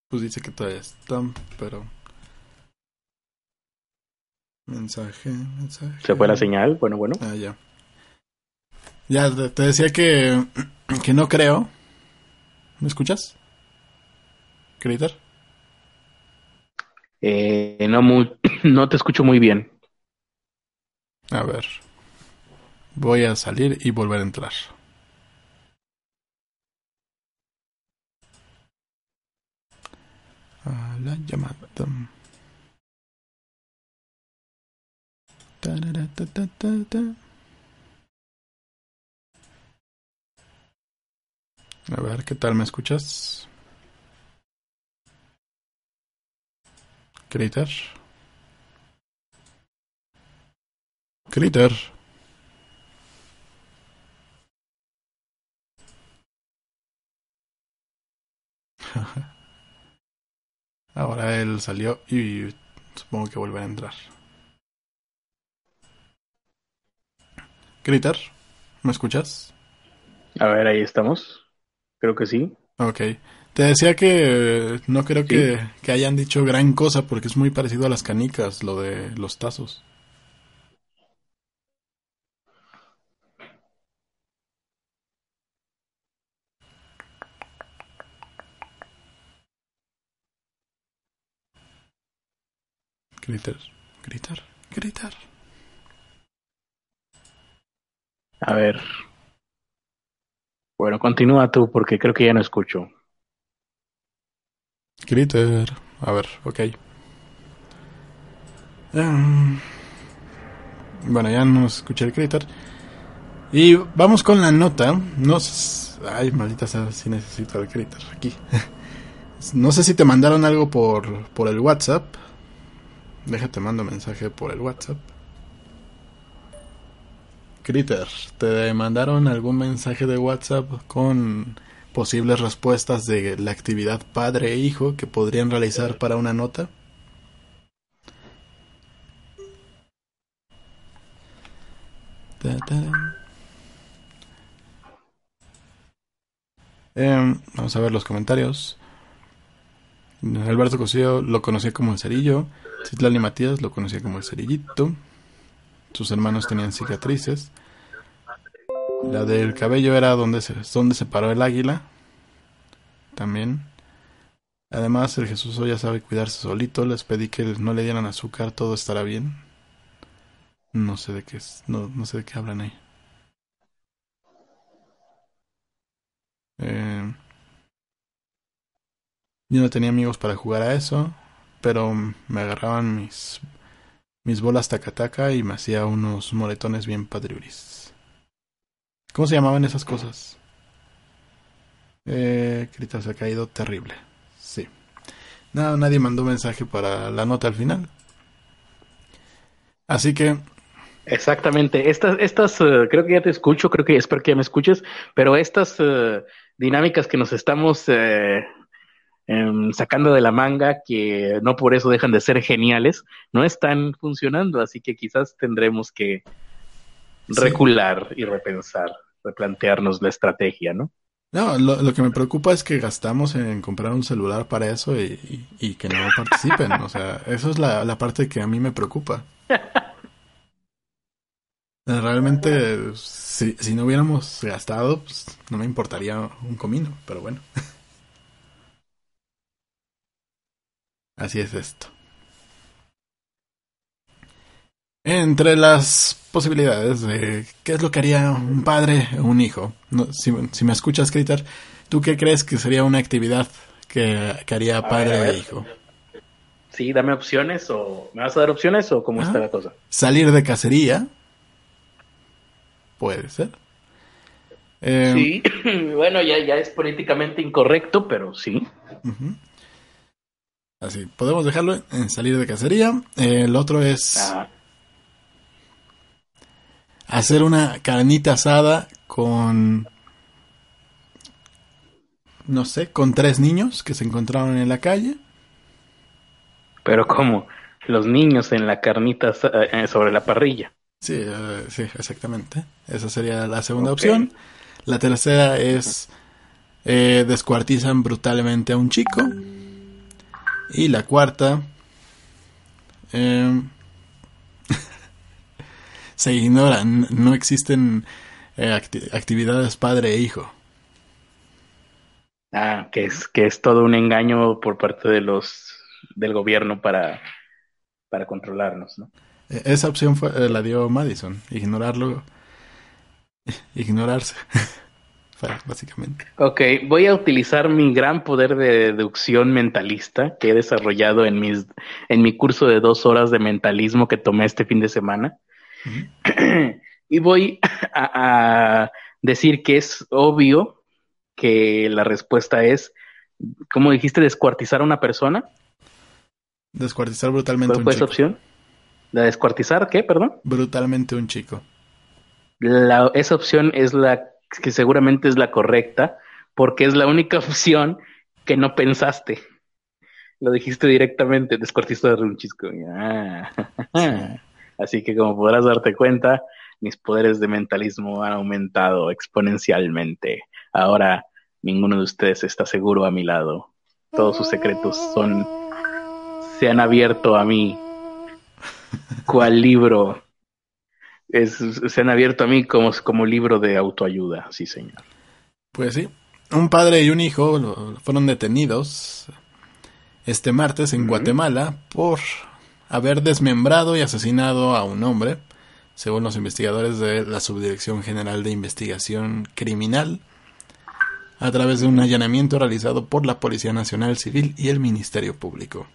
Pues dice que todavía están, pero... Mensaje, mensaje.
¿Se fue la señal? Bueno, bueno.
Ah, ya. Ya, te decía que, que no creo. ¿Me escuchas? Critter.
Eh, no, muy, no te escucho muy bien.
A ver. Voy a salir y volver a entrar. A la llamada. A ver, ¿qué tal me escuchas? Critter. Critter. Ahora él salió y supongo que vuelve a entrar. Critter, ¿me escuchas?
A ver, ahí estamos. Creo que sí.
Ok. Te decía que no creo que, que, hayan dicho gran cosa porque es muy parecido a las canicas, lo de los tazos. Gritar, gritar, gritar.
A ver. Bueno, continúa tú porque creo que ya no escucho.
Critter. A ver, ok. Um, bueno, ya no escuché el Critter. Y vamos con la nota. No sé, Ay, maldita sea, si necesito el Critter aquí. no sé si te mandaron algo por, por el WhatsApp. Déjate mando mensaje por el WhatsApp. Critter, ¿te mandaron algún mensaje de WhatsApp con posibles respuestas de la actividad padre e hijo que podrían realizar para una nota? Eh, vamos a ver los comentarios. Alberto Cosío lo conocía como el cerillo. Citlali Matías lo conocía como el cerillito. Sus hermanos tenían cicatrices. La del cabello era donde se, donde se paró el águila. También. Además, el Jesús ya sabe cuidarse solito. Les pedí que no le dieran azúcar, todo estará bien. No sé de qué es, no, no sé de qué hablan ahí. Eh, yo no tenía amigos para jugar a eso, pero me agarraban mis mis bolas tacataca y me hacía unos moretones bien padriuris. ¿Cómo se llamaban esas cosas? Eh, Crita se ha caído terrible. Sí. No, nadie mandó mensaje para la nota al final. Así que.
Exactamente. Estas, estas, uh, creo que ya te escucho, creo que espero que ya me escuches, pero estas uh, dinámicas que nos estamos uh, eh, sacando de la manga, que no por eso dejan de ser geniales, no están funcionando, así que quizás tendremos que recular y repensar, replantearnos la estrategia, ¿no?
No, lo, lo, que me preocupa es que gastamos en comprar un celular para eso y, y, y que no participen. o sea, eso es la, la, parte que a mí me preocupa. Realmente, si, si no hubiéramos gastado, pues no me importaría un comino, pero bueno. Así es esto. Entre las posibilidades de qué es lo que haría un padre o un hijo. No, si, si, me escuchas, Critter, ¿tú qué crees que sería una actividad que, que haría padre e hijo?
Sí, dame opciones o... ¿Me vas a dar opciones o cómo ah, está la cosa?
Salir de cacería. Puede ser.
Eh, sí, bueno, ya, ya es políticamente incorrecto, pero sí.
Uh -huh. Así, podemos dejarlo en salir de cacería. El otro es hacer una carnita asada con, no sé, con tres niños que se encontraron en la calle.
Pero ¿cómo? Los niños en la carnita sobre la parrilla.
Sí, eh, sí, exactamente. Esa sería la segunda opción. La tercera es eh, descuartizan brutalmente a un chico. Y la cuarta em, se ignoran, no existen eh, actividades padre e hijo.
Ah, que es que es todo un engaño por parte de los del gobierno para para controlarnos, ¿no?
E-, esa opción fue, eh, la dio Madison, ignorarlo, ignorarse, básicamente.
Ok, voy a utilizar mi gran poder de deducción mentalista que he desarrollado en, mis, en mi curso de dos horas de mentalismo que tomé este fin de semana. y voy a, decir que es obvio que la respuesta es, ¿cómo dijiste, descuartizar a una persona?
Descuartizar brutalmente
¿Cuál fue esa opción? ¿La descuartizar qué, perdón?
Brutalmente un chico.
La, esa opción es la que seguramente es la correcta, porque es la única opción que no pensaste. Lo dijiste directamente, descuartizar un chico. Ah. Así que como podrás darte cuenta, mis poderes de mentalismo han aumentado exponencialmente. Ahora ninguno de ustedes está seguro a mi lado. Todos sus secretos son se han abierto a mí ¿Cuál libro? Es, se han abierto a mí como, como libro de autoayuda, sí, señor.
Pues sí. Un padre y un hijo fueron detenidos este martes en Guatemala por haber desmembrado y asesinado a un hombre, según los investigadores de la Subdirección General de Investigación Criminal, a través de un allanamiento realizado por la Policía Nacional Civil y el Ministerio Público.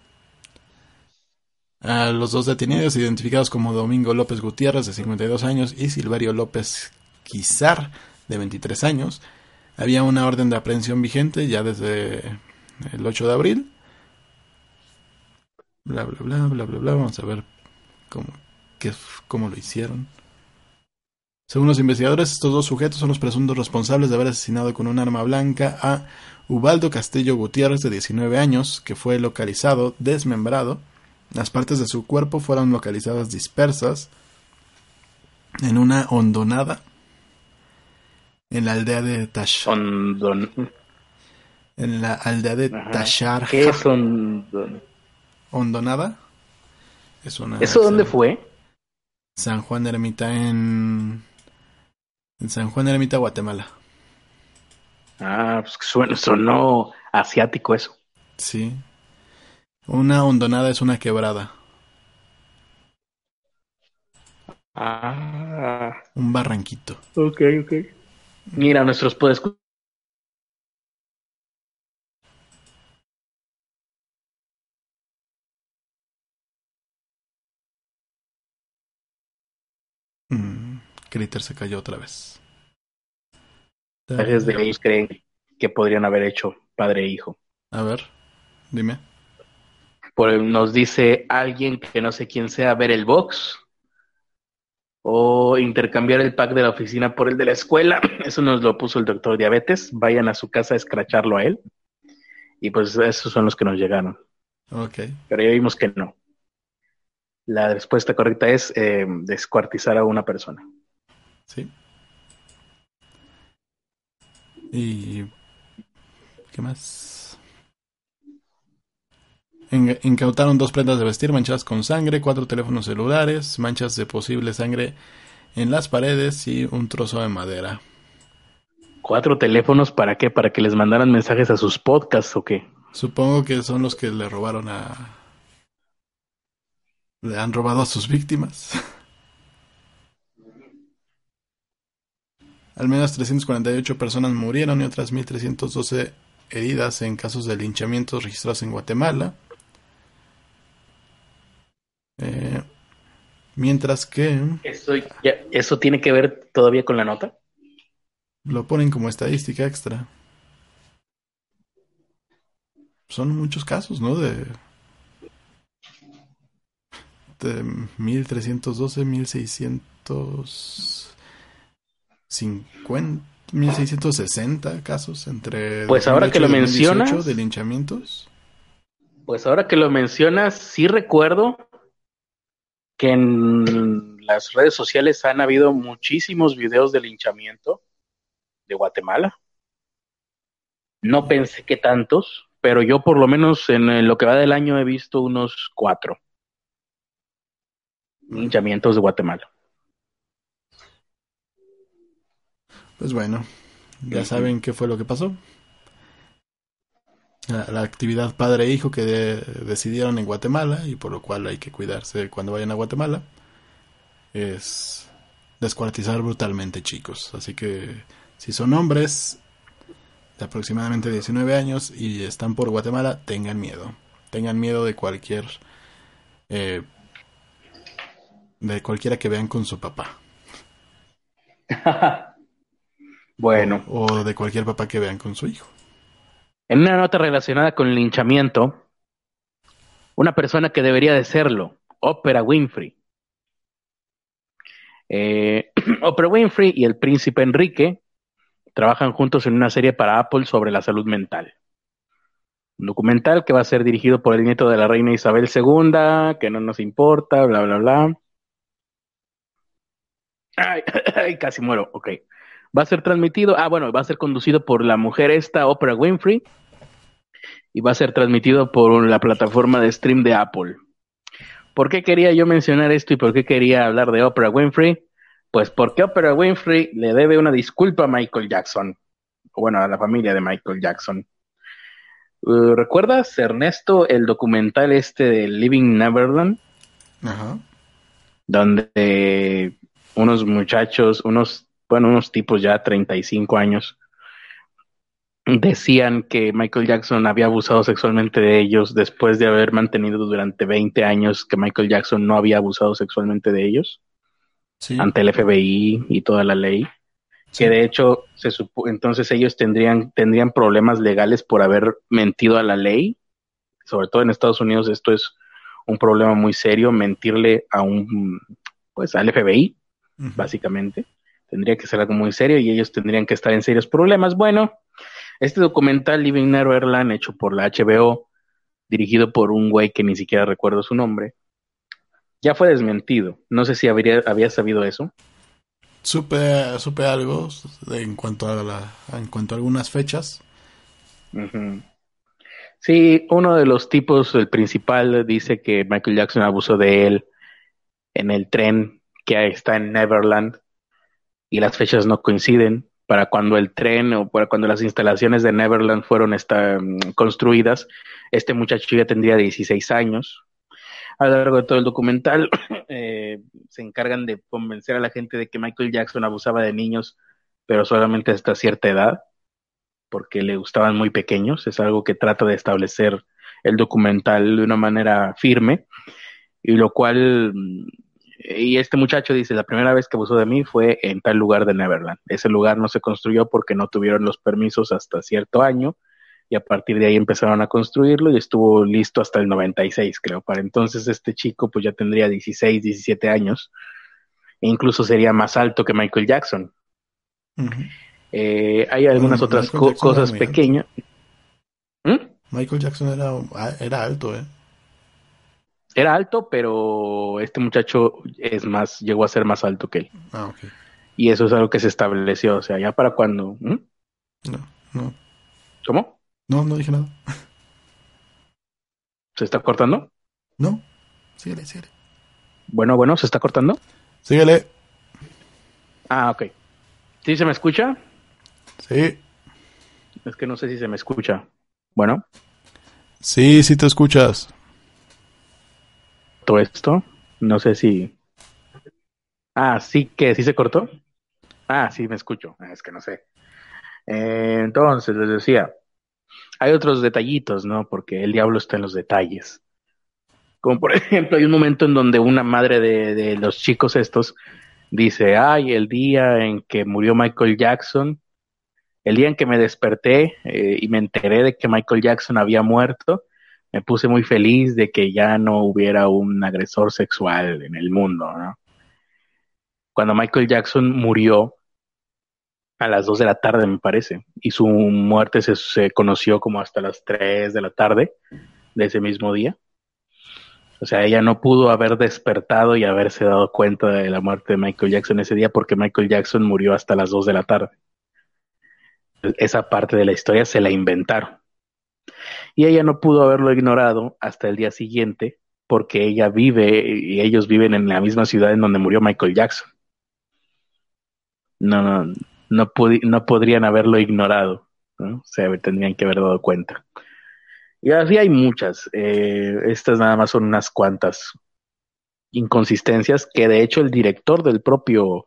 A los dos detenidos, identificados como Domingo López Gutiérrez, de 52 años, y Silverio López Quizar, de 23 años, había una orden de aprehensión vigente ya desde el 8 de abril. Bla, bla, bla, bla, bla, bla. Vamos a ver cómo, cómo lo hicieron. Según los investigadores, estos dos sujetos son los presuntos responsables de haber asesinado con un arma blanca a Ubaldo Castillo Gutiérrez, de 19 años, que fue localizado desmembrado las partes de su cuerpo fueron localizadas dispersas en una hondonada en la aldea de Tashar. En la aldea de Tashar.
¿Qué es hondonada?
Hondonada? Es una,
¿Eso dónde fue?
San Juan Ermita en... En San Juan Ermita, Guatemala.
Ah, pues sonó asiático eso.
Sí, una hondonada es una quebrada.
Ah.
Un barranquito.
Ok, ok. Mira, nuestros puedes.
Mm, Critter se cayó otra vez.
de ellos creen que podrían haber hecho padre e hijo.
A ver, dime
nos dice alguien que no sé quién sea ver el box o intercambiar el pack de la oficina por el de la escuela. Eso nos lo puso el doctor Diabetes. Vayan a su casa a escracharlo a él. Y pues esos son los que nos llegaron.
Ok.
Pero ya vimos que no. La respuesta correcta es eh, descuartizar a una persona.
Sí. ¿Y qué más? Incautaron dos prendas de vestir manchadas con sangre, cuatro teléfonos celulares, manchas de posible sangre en las paredes y un trozo de madera.
¿Cuatro teléfonos para qué? ¿Para que les mandaran mensajes a sus podcasts o qué?
Supongo que son los que le robaron a... Le han robado a sus víctimas. Al menos 348 personas murieron y otras 1.312 heridas en casos de linchamientos registrados en Guatemala. Eh, mientras que...
Eso, ¿Eso tiene que ver todavía con la nota?
Lo ponen como estadística extra. Son muchos casos, ¿no? De... De 1312, 1650, 1660 casos entre...
Pues ahora que lo mencionas...
De linchamientos.
Pues ahora que lo mencionas, sí recuerdo que en las redes sociales han habido muchísimos videos de linchamiento de Guatemala. No pensé que tantos, pero yo por lo menos en lo que va del año he visto unos cuatro linchamientos de Guatemala.
Pues bueno, ya saben qué fue lo que pasó. La, actividad padre-hijo que decidieron en Guatemala y por lo cual hay que cuidarse cuando vayan a Guatemala es descuartizar brutalmente chicos. Así que si son hombres de aproximadamente 19 años y están por Guatemala, tengan miedo. Tengan miedo de cualquier... Eh, de cualquiera que vean con su papá.
bueno.
o de cualquier papá que vean con su hijo.
En una nota relacionada con el linchamiento, una persona que debería de serlo, Oprah Winfrey. Eh, Oprah Winfrey y el príncipe Enrique trabajan juntos en una serie para Apple sobre la salud mental. Un documental que va a ser dirigido por el nieto de la reina Isabel II, que no nos importa, bla, bla, bla. Ay, casi muero, ok. Va a ser transmitido, ah, bueno, va a ser conducido por la mujer esta, Oprah Winfrey, y va a ser transmitido por la plataforma de stream de Apple. ¿Por qué quería yo mencionar esto y por qué quería hablar de Oprah Winfrey? Pues porque Oprah Winfrey le debe una disculpa a Michael Jackson, o bueno, a la familia de Michael Jackson. Uh, ¿Recuerdas, Ernesto, el documental este de Living Neverland? Ajá. Donde unos muchachos, unos, bueno, unos tipos ya 35 años, decían que Michael Jackson había abusado sexualmente de ellos después de haber mantenido durante 20 años que Michael Jackson no había abusado sexualmente de ellos ante el FBI y toda la ley. Que de hecho, se entonces ellos tendrían, tendrían problemas legales por haber mentido a la ley. Sobre todo en Estados Unidos esto es un problema muy serio, mentirle a un, pues al FBI, básicamente. Tendría que ser algo muy serio y ellos tendrían que estar en serios problemas. Bueno, este documental Living Neverland, hecho por la HBO, dirigido por un güey que ni siquiera recuerdo su nombre, ya fue desmentido. No sé si habría, había sabido eso.
Supe, supe algo en cuanto a la, en cuanto a algunas fechas.
Sí, uno de los tipos, el principal, dice que Michael Jackson abusó de él en el tren que está en Neverland y las fechas no coinciden para cuando el tren o para cuando las instalaciones de Neverland fueron mm, construidas, este muchacho ya tendría 16 años. A lo largo de todo el documental eh, se encargan de convencer a la gente de que Michael Jackson abusaba de niños, pero solamente hasta cierta edad, porque le gustaban muy pequeños. Es algo que trata de establecer el documental de una manera firme, y lo cual mm, y este muchacho dice, la primera vez que abusó de mí fue en tal lugar de Neverland. Ese lugar no se construyó porque no tuvieron los permisos hasta cierto año y a partir de ahí empezaron a construirlo y estuvo listo hasta el 96, creo. Para entonces este chico pues ya tendría 16, 17 años e incluso sería más alto que Michael Jackson. Eh, hay algunas otras cosas pequeñas.
¿Mm? Michael Jackson era, era alto, ¿eh?
Era alto, pero este muchacho es más, llegó a ser más alto que él.
Ah, ok.
Y eso es algo que se estableció, o sea, ya para cuando.
No, no.
¿Cómo?
No, no dije nada.
¿Se está cortando?
No, síguele, síguele.
Bueno, bueno, ¿se está cortando?
Síguele.
Ah, ok. ¿Sí se me escucha?
Sí.
Es que no sé si se me escucha. Bueno.
Sí, sí te escuchas
esto. No sé si. Ah, sí que sí se cortó. Ah, sí me escucho. Ah, es que no sé. Eh, entonces, les decía, hay otros detallitos, ¿no? Porque el diablo está en los detalles. Como por ejemplo, hay un momento en donde una madre de, los chicos estos dice, ay, el día en que murió Michael Jackson, el día en que me desperté eh, y me enteré de que Michael Jackson había muerto, me puse muy feliz de que ya no hubiera un agresor sexual en el mundo, ¿no? Cuando Michael Jackson murió a las 2 de la tarde, me parece, y su muerte se, conoció como hasta las 3 de la tarde de ese mismo día. O sea, ella no pudo haber despertado y haberse dado cuenta de la muerte de Michael Jackson ese día porque Michael Jackson murió hasta las 2 de la tarde. Esa parte de la historia se la inventaron. Y ella no pudo haberlo ignorado hasta el día siguiente porque ella vive y ellos viven en la misma ciudad en donde murió Michael Jackson. No, no, no, no podrían haberlo ignorado. ¿no? O sea, tendrían que haber dado cuenta. Y así hay muchas. Eh, estas nada más son unas cuantas inconsistencias que de hecho el director del propio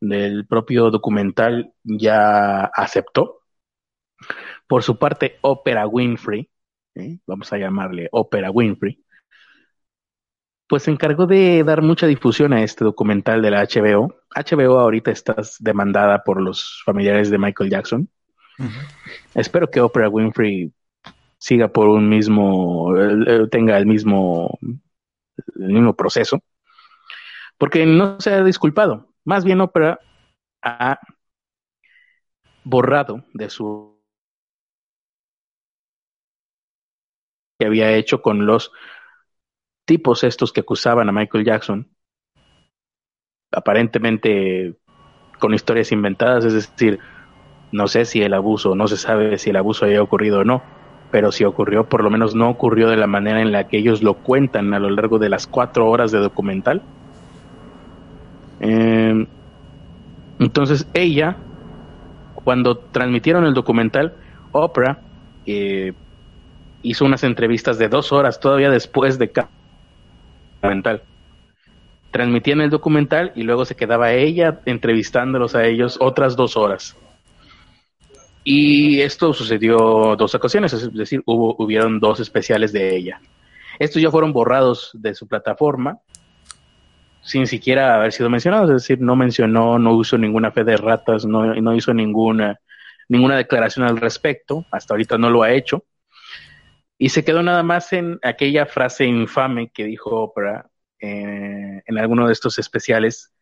del propio documental ya aceptó. Por su parte, Opera Winfrey, ¿eh? vamos a llamarle Opera Winfrey, pues se encargó de dar mucha difusión a este documental de la HBO. HBO ahorita está demandada por los familiares de Michael Jackson. Espero que Oprah Winfrey siga por un mismo, tenga el mismo, el mismo proceso, porque no se ha disculpado. Más bien Oprah ha borrado de su que había hecho con los tipos estos que acusaban a Michael Jackson, aparentemente con historias inventadas, es decir, no sé si el abuso, no se sabe si el abuso haya ocurrido o no, pero si ocurrió, por lo menos no ocurrió de la manera en la que ellos lo cuentan a lo largo de las cuatro horas de documental. Em, entonces ella, cuando transmitieron el documental, Oprah eh, hizo unas entrevistas de dos horas todavía después de cada documental. Transmitían el documental y luego se quedaba ella entrevistándolos a ellos otras dos horas. Y esto sucedió dos ocasiones, es decir, hubo, hubieron dos especiales de ella. Estos ya fueron borrados de su plataforma sin siquiera haber sido mencionados, es decir, no mencionó, no usó ninguna fe de ratas, no, no hizo ninguna, ninguna declaración al respecto, hasta ahorita no lo ha hecho. Y se quedó nada más en aquella frase infame que dijo Oprah eh, en alguno de estos especiales,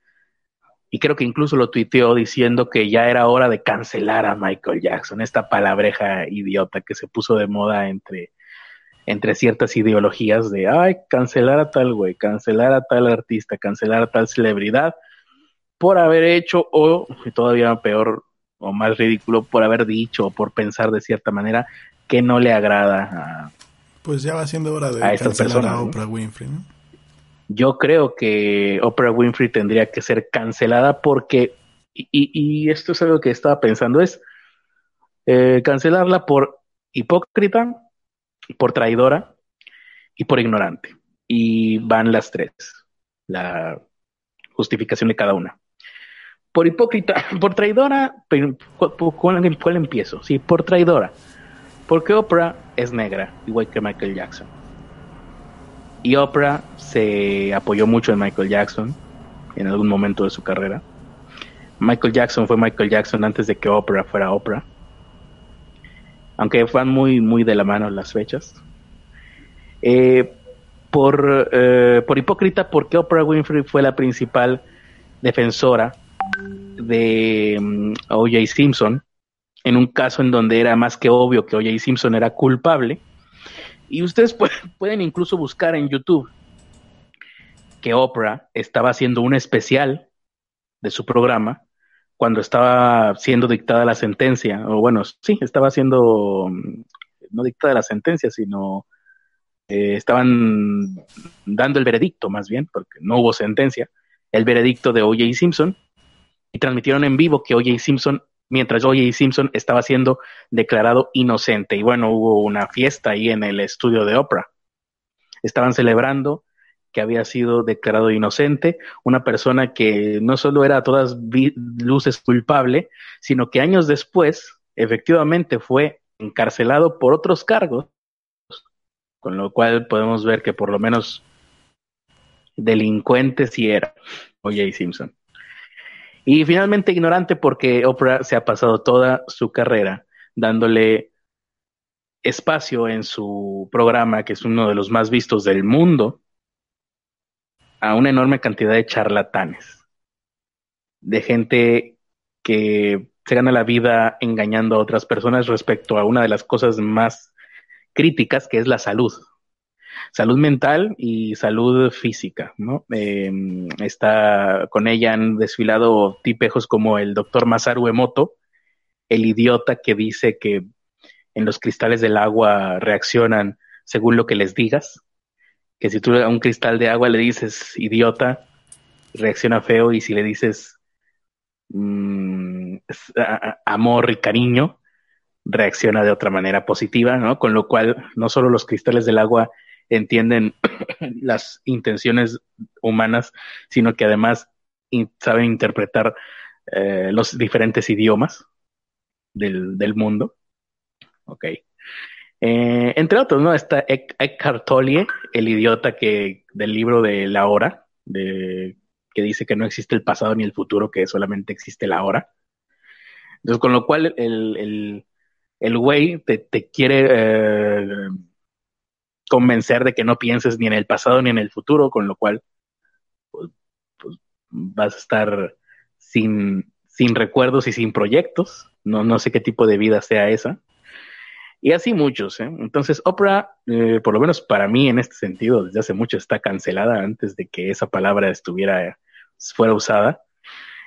y creo que incluso lo tuiteó diciendo que ya era hora de cancelar a Michael Jackson, esta palabreja idiota que se puso de moda entre, entre ciertas ideologías de, ay, cancelar a tal güey, cancelar a tal artista, cancelar a tal celebridad, por haber hecho, o todavía peor o más ridículo, por haber dicho o por pensar de cierta manera que no le agrada a...
Pues ya va siendo hora de a cancelar a Oprah Winfrey, ¿no?
yo creo que Oprah Winfrey tendría que ser cancelada porque, y, esto es algo que estaba pensando, es eh, cancelarla por hipócrita, por traidora y por ignorante. Y van las tres, la justificación de cada una. Por hipócrita, por traidora, ¿cuál, cuál empiezo? Sí, por traidora. Porque Oprah es negra, igual que Michael Jackson y Oprah se apoyó mucho en Michael Jackson en algún momento de su carrera. Michael Jackson fue Michael Jackson antes de que Oprah fuera Oprah. Aunque van muy, muy de la mano las fechas. Eh, por, eh, por hipócrita, porque Oprah Winfrey fue la principal defensora de mm, O.J. Simpson, en un caso en donde era más que obvio que O.J. Simpson era culpable y ustedes pueden, incluso buscar en YouTube que Oprah estaba haciendo un especial de su programa cuando estaba siendo dictada la sentencia, o bueno, sí, estaba siendo, no dictada la sentencia, sino eh, estaban dando el veredicto más bien, porque no hubo sentencia, el veredicto de O.J. Simpson, y transmitieron en vivo que O.J. Simpson mientras O.J. Simpson estaba siendo declarado inocente. Y bueno, hubo una fiesta ahí en el estudio de Oprah. Estaban celebrando que había sido declarado inocente, una persona que no solo era a todas luces culpable, sino que años después efectivamente fue encarcelado por otros cargos, con lo cual podemos ver que por lo menos delincuente sí era O.J. Simpson. Y finalmente ignorante porque Oprah se ha pasado toda su carrera dándole espacio en su programa, que es uno de los más vistos del mundo, a una enorme cantidad de charlatanes, de gente que se gana la vida engañando a otras personas respecto a una de las cosas más críticas, que es la salud. Salud mental y salud física, ¿no? Em, está con ella han desfilado tipejos como el doctor Masaru Emoto, el idiota que dice que en los cristales del agua reaccionan según lo que les digas, que si tú a un cristal de agua le dices idiota, reacciona feo y si le dices mm, amor y cariño, reacciona de otra manera positiva, ¿no? Con lo cual, no solo los cristales del agua entienden las intenciones humanas, sino que además saben interpretar eh, los diferentes idiomas del, del mundo. Ok. Eh, entre otros, ¿no? Está Eckhart Tolle, el idiota que del libro de la hora, de, que dice que no existe el pasado ni el futuro, que solamente existe la hora. Entonces, con lo cual, el, el, el güey te, te quiere eh, convencer de que no pienses ni en el pasado ni en el futuro, con lo cual pues, pues, vas a estar sin, sin recuerdos y sin proyectos. No, no sé qué tipo de vida sea esa. Y así muchos. ¿eh? Entonces, Oprah, eh, por lo menos para mí en este sentido, desde hace mucho está cancelada antes de que esa palabra estuviera, fuera usada.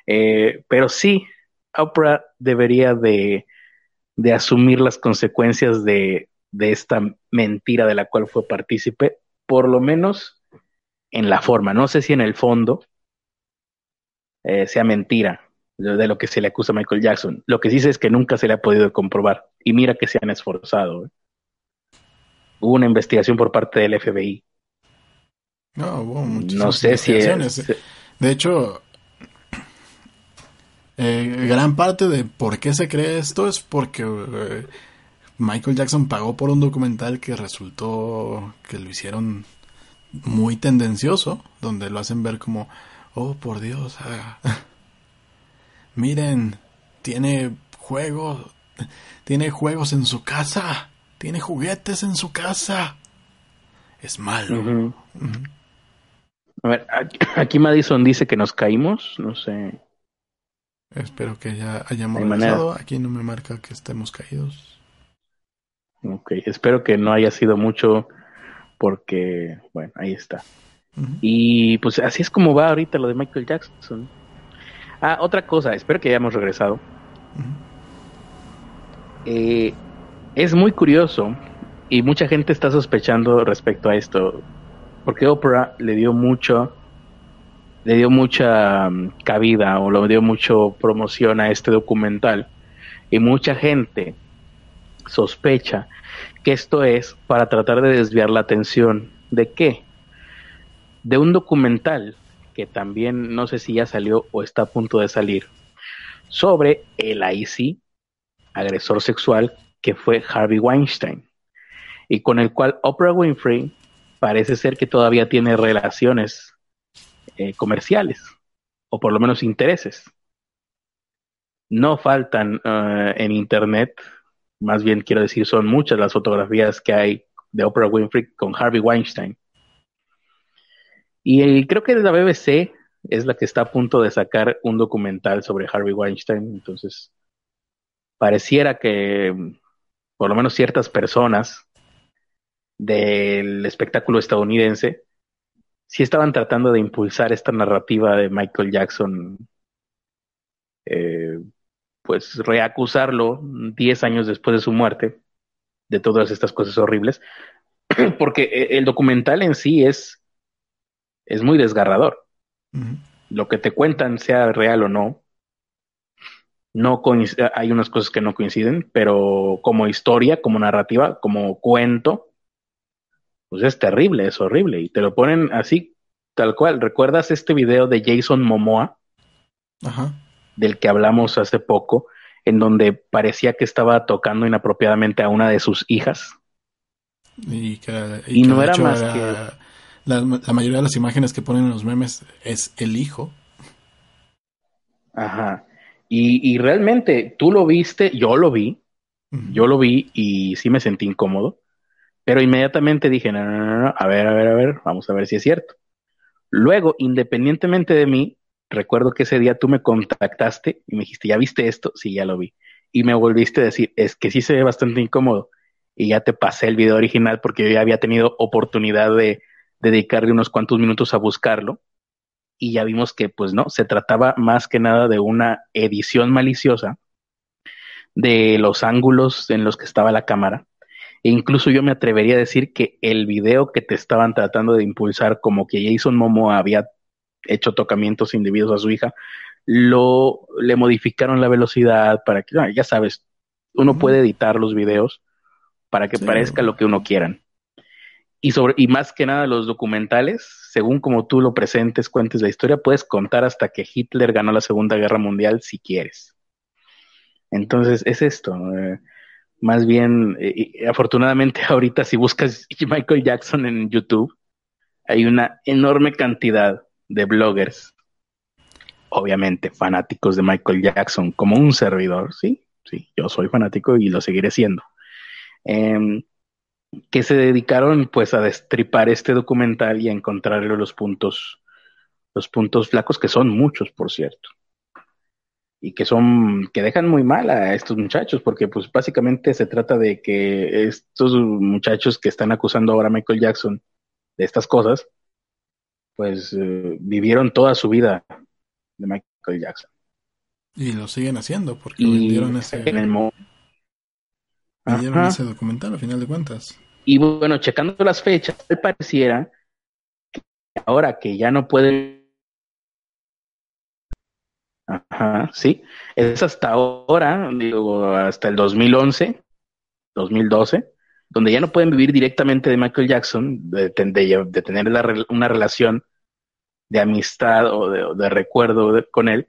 Eh, pero sí, Oprah debería de, de asumir las consecuencias de, de esta mentira de la cual fue partícipe, por lo menos en la forma. No sé si en el fondo sea mentira, de lo que se le acusa a Michael Jackson. Lo que dice es que nunca se le ha podido comprobar. Y mira que se han esforzado. ¿eh? Hubo una investigación por parte del FBI.
No, hubo no sé si es... De hecho, eh, gran parte de por qué se cree esto es porque eh, Michael Jackson pagó por un documental que resultó que lo hicieron muy tendencioso, donde lo hacen ver como, oh, por Dios, ah, Miren, tiene juegos, tiene juegos en su casa, tiene juguetes en su casa. Es malo.
A ver, aquí, Madison dice que nos caímos, no sé.
Espero que ya hayamos regresado. Aquí no me marca que estemos caídos.
Ok, espero que no haya sido mucho porque, bueno, ahí está. Y pues así es como va ahorita lo de Michael Jackson. Ah, otra cosa, espero que hayamos regresado. Eh, es muy curioso y mucha gente está sospechando respecto a esto, porque Oprah le dio mucho, le dio mucha mm, cabida o le dio mucho promoción a este documental y mucha gente sospecha que esto es para tratar de desviar la atención de qué? De un documental que también no sé si ya salió o está a punto de salir, sobre el IC, agresor sexual, que fue Harvey Weinstein, y con el cual Oprah Winfrey parece ser que todavía tiene relaciones eh, comerciales, o por lo menos intereses. No faltan eh, en Internet, más bien quiero decir, son muchas las fotografías que hay de Oprah Winfrey con Harvey Weinstein. Y creo que la BBC es la que está a punto de sacar un documental sobre Harvey Weinstein. Entonces, pareciera que por lo menos ciertas personas del espectáculo estadounidense sí estaban tratando de impulsar esta narrativa de Michael Jackson, eh, pues reacusarlo 10 años después de su muerte de todas estas cosas horribles, porque el documental en sí es es muy desgarrador. Lo que te cuentan, sea real o no, no hay unas cosas que no coinciden, pero como historia, como narrativa, como cuento, pues es terrible, es horrible. Y te lo ponen así, tal cual. ¿Recuerdas este video de Jason Momoa? Del que hablamos hace poco, en donde parecía que estaba tocando inapropiadamente a una de sus hijas.
Y, no era más que la, mayoría de las imágenes que ponen en los memes es el hijo.
Ajá. Y, realmente tú lo viste, yo lo vi, yo lo vi y sí me sentí incómodo, pero inmediatamente dije, no, no, no, a ver, a ver, a ver, vamos a ver si es cierto. Luego, independientemente de mí, recuerdo que ese día tú me contactaste y me dijiste, ¿ya viste esto? Sí, ya lo vi. Y me volviste a decir, es que sí se ve bastante incómodo. y ya te pasé el video original porque yo ya había tenido oportunidad de dedicarle unos cuantos minutos a buscarlo y ya vimos que pues no, se trataba más que nada de una edición maliciosa de los ángulos en los que estaba la cámara. E incluso yo me atrevería a decir que el video que te estaban tratando de impulsar, como que Jason Momo había hecho tocamientos indebidos a su hija, lo le modificaron la velocidad para que, ya sabes, uno puede editar los videos para que parezca lo que uno quieran. Y sobre, y más que nada los documentales, según como tú lo presentes, cuentes la historia, puedes contar hasta que Hitler ganó la Segunda Guerra Mundial si quieres. Entonces es esto. Eh, más bien, eh, afortunadamente ahorita si buscas Michael Jackson en YouTube, hay una enorme cantidad de bloggers, obviamente fanáticos de Michael Jackson, como un servidor, sí, sí, yo soy fanático y lo seguiré siendo, em, que se dedicaron pues a destripar este documental y a encontrarle los puntos, los puntos flacos, que son muchos, por cierto y que son que dejan muy mal a estos muchachos porque pues básicamente se trata de que estos muchachos que están acusando ahora a Michael Jackson de estas cosas pues eh, vivieron toda su vida de Michael Jackson
y lo siguen haciendo porque vendieron ese vendieron ese documental a final de cuentas
y bueno checando las fechas pareciera que ahora que ya no pueden Ajá, sí. Es hasta ahora, digo, hasta el 2011, 2012, donde ya no pueden vivir directamente de Michael Jackson, de, tener una relación de amistad o de, recuerdo con él,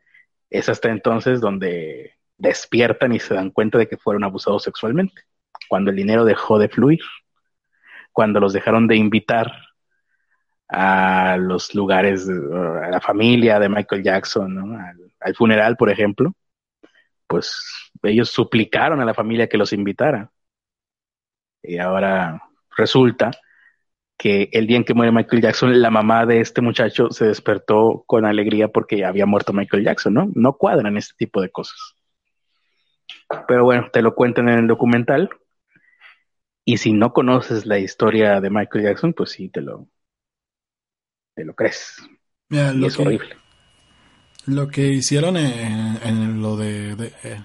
es hasta entonces donde despiertan y se dan cuenta de que fueron abusados sexualmente, cuando el dinero dejó de fluir, cuando los dejaron de invitar a los lugares, a la familia de Michael Jackson, ¿no? al, funeral, por ejemplo, pues ellos suplicaron a la familia que los invitara. Y ahora resulta que el día en que muere Michael Jackson, la mamá de este muchacho se despertó con alegría porque había muerto Michael Jackson, ¿no? No cuadran este tipo de cosas. Pero bueno, te lo cuentan en el documental. Y si no conoces la historia de Michael Jackson, pues sí, te lo, te lo crees.
lo es que, horrible. Lo que hicieron en, lo de, eh,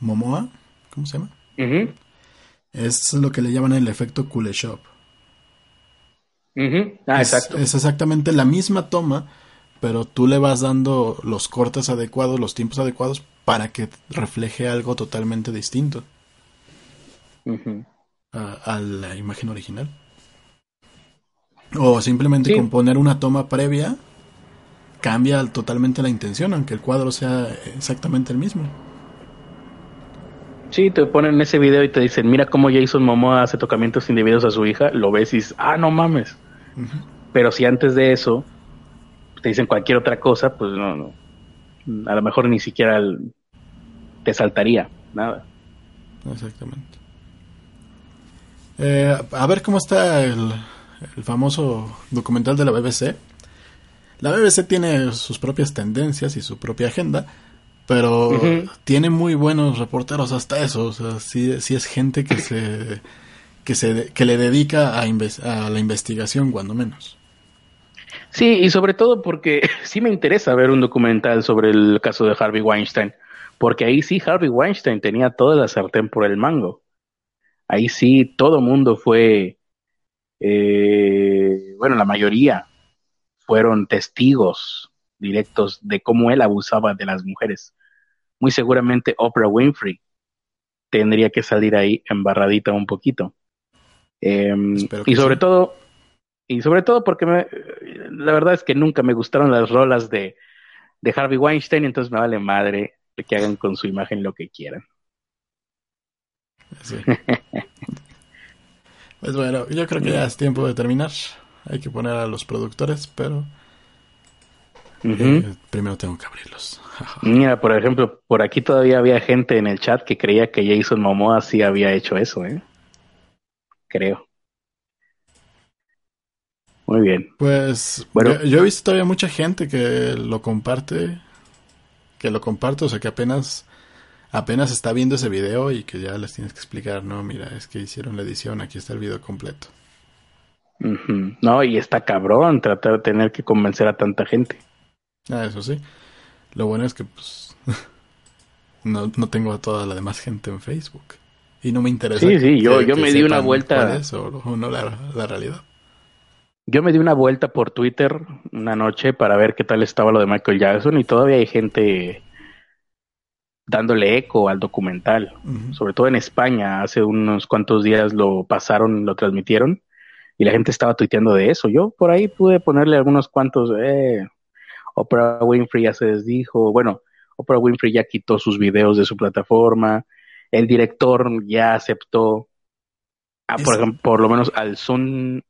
Momoa, ¿cómo se llama? Es lo que le llaman el efecto Kuleshov.
Ah, es, exacto.
Es exactamente la misma toma, pero tú le vas dando los cortes adecuados, los tiempos adecuados para que refleje algo totalmente distinto a, la imagen original. O simplemente con poner una toma previa cambia totalmente la intención, aunque el cuadro sea exactamente el mismo.
Sí, te ponen ese video y te dicen, mira cómo Jason Momoa hace tocamientos indebidos a su hija, lo ves y dices, ah, no mames. Pero si antes de eso te dicen cualquier otra cosa, pues no, no. A lo mejor ni siquiera te saltaría, nada.
Exactamente. Eh, a ver cómo está el, el famoso documental de la BBC. La BBC tiene sus propias tendencias y su propia agenda, pero tiene muy buenos reporteros hasta eso. O sea, sí, es gente que se, que se que le dedica a, a la investigación, cuando menos.
Sí, y sobre todo porque sí me interesa ver un documental sobre el caso de Harvey Weinstein, porque ahí sí Harvey Weinstein tenía toda la sartén por el mango. Ahí sí todo mundo fue eh, bueno, la mayoría fueron testigos directos de cómo él abusaba de las mujeres. Muy seguramente Oprah Winfrey tendría que salir ahí embarradita un poquito. Em, y sobre todo, y sobre todo porque la verdad es que nunca me gustaron las rolas de, de Harvey Weinstein, entonces me vale madre que hagan con su imagen lo que quieran.
Sí. Pues bueno, yo creo que ya es tiempo de terminar. Hay que poner a los productores, pero eh, primero tengo que abrirlos.
Mira, por ejemplo, por aquí todavía había gente en el chat que creía que Jason Momoa sí había hecho eso, ¿eh? Creo. Muy bien.
Pues bueno, yo, he visto todavía mucha gente que lo comparte, que lo comparte, o sea que apenas apenas está viendo ese video y que ya les tienes que explicar, no, mira, es que hicieron la edición, aquí está el video completo.
No, y está cabrón tratar de tener que convencer a tanta gente.
Ah, eso sí. Lo bueno es que pues no, no tengo a toda la demás gente en Facebook. Y no me interesa.
Sí, sí, yo, yo me di una vuelta.
Eso, o no la, la realidad.
Yo me di una vuelta por Twitter una noche para ver qué tal estaba lo de Michael Jackson y todavía hay gente dándole eco al documental, sobre todo en España. Hace unos cuantos días lo pasaron, lo transmitieron y la gente estaba tuiteando de eso. Yo por ahí pude ponerle algunos cuantos, eh, Oprah Winfrey ya se desdijo, bueno, Oprah Winfrey ya quitó sus videos de su plataforma, el director ya aceptó, por, ejemplo, por lo menos al Sun,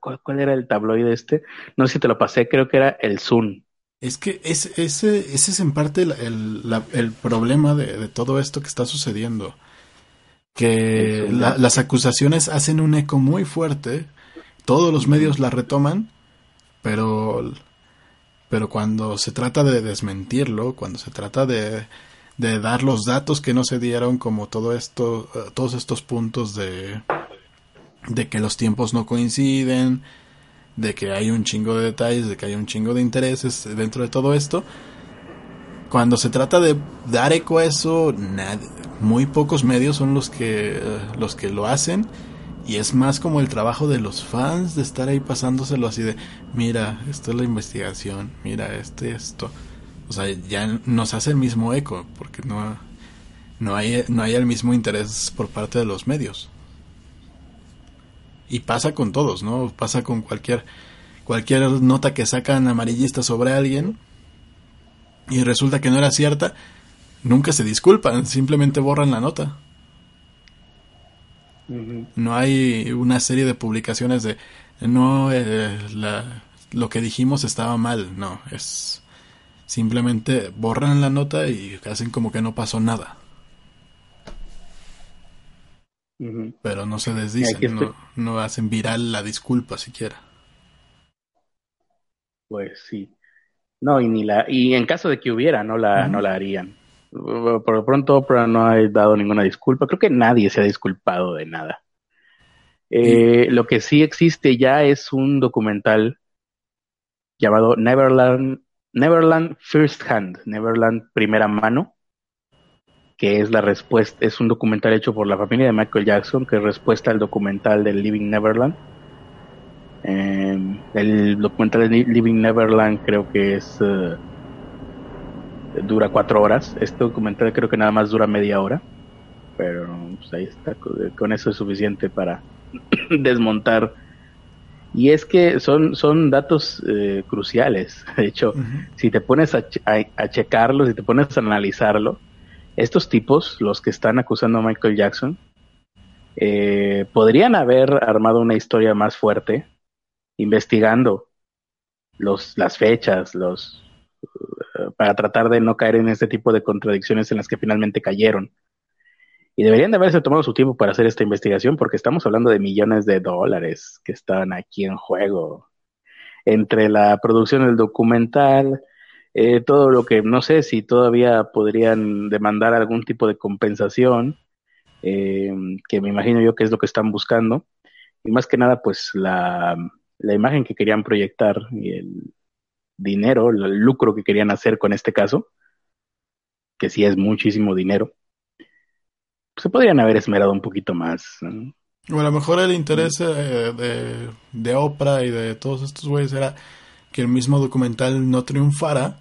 ¿cuál, era el tabloide este? No sé si te lo pasé, creo que era el Sun.
Es que ese, ese, ese es en parte el, problema de, todo esto que está sucediendo que las acusaciones hacen un eco muy fuerte, todos los medios la retoman, pero, pero cuando se trata de desmentirlo, cuando se trata de, de dar los datos que no se dieron, como todo esto, eh, todos estos puntos de, de que los tiempos no coinciden, de que hay un chingo de detalles, de que hay un chingo de intereses dentro de todo esto, cuando se trata de dar eco a eso, muy pocos medios son los que, los que lo hacen. Y es más como el trabajo de los fans de estar ahí pasándoselo así de, mira, esto es la investigación, mira, este, esto. O sea, ya nos hace el mismo eco, porque no, no, hay, no hay el mismo interés por parte de los medios. Y pasa con todos, ¿no? Pasa con cualquier, cualquier nota que sacan amarillista sobre alguien y resulta que no era cierta, nunca se disculpan, simplemente borran la nota. No hay una serie de publicaciones de no eh, lo que dijimos estaba mal, no, es simplemente borran la nota y hacen como que no pasó nada. Pero no se desdicen, no, no hacen viral la disculpa siquiera.
Pues sí. No, y ni la, y en caso de que hubiera, no la, no la harían. Por lo pronto Oprah no ha dado ninguna disculpa. Creo que nadie se ha disculpado de nada. Eh, lo que sí existe ya es un documental llamado Neverland, Neverland First Hand, Neverland Primera Mano, que es la respuesta, es un documental hecho por la familia de Michael Jackson, que es respuesta al documental del Living Neverland eh, el documental de Living Neverland creo que es eh, dura cuatro horas. Este documental creo que nada más dura media hora. Pero pues, ahí está, con eso es suficiente para desmontar. Y es que son, son datos eh, cruciales. De hecho, si te pones a, a, checarlo, si te pones a analizarlo, estos tipos, los que están acusando a Michael Jackson, eh, podrían haber armado una historia más fuerte investigando los, las fechas, los, para tratar de no caer en este tipo de contradicciones en las que finalmente cayeron. Y deberían de haberse tomado su tiempo para hacer esta investigación porque estamos hablando de millones de dólares que están aquí en juego. Entre la producción del documental, eh, todo lo que no sé si todavía podrían demandar algún tipo de compensación, eh, que me imagino yo que es lo que están buscando. Y más que nada, pues la, la imagen que querían proyectar y el dinero, el lucro que querían hacer con este caso, que sí es muchísimo dinero, se podrían haber esmerado un poquito más.
O a lo mejor el interés eh, de, de Oprah y de todos estos güeyes era que el mismo documental no triunfara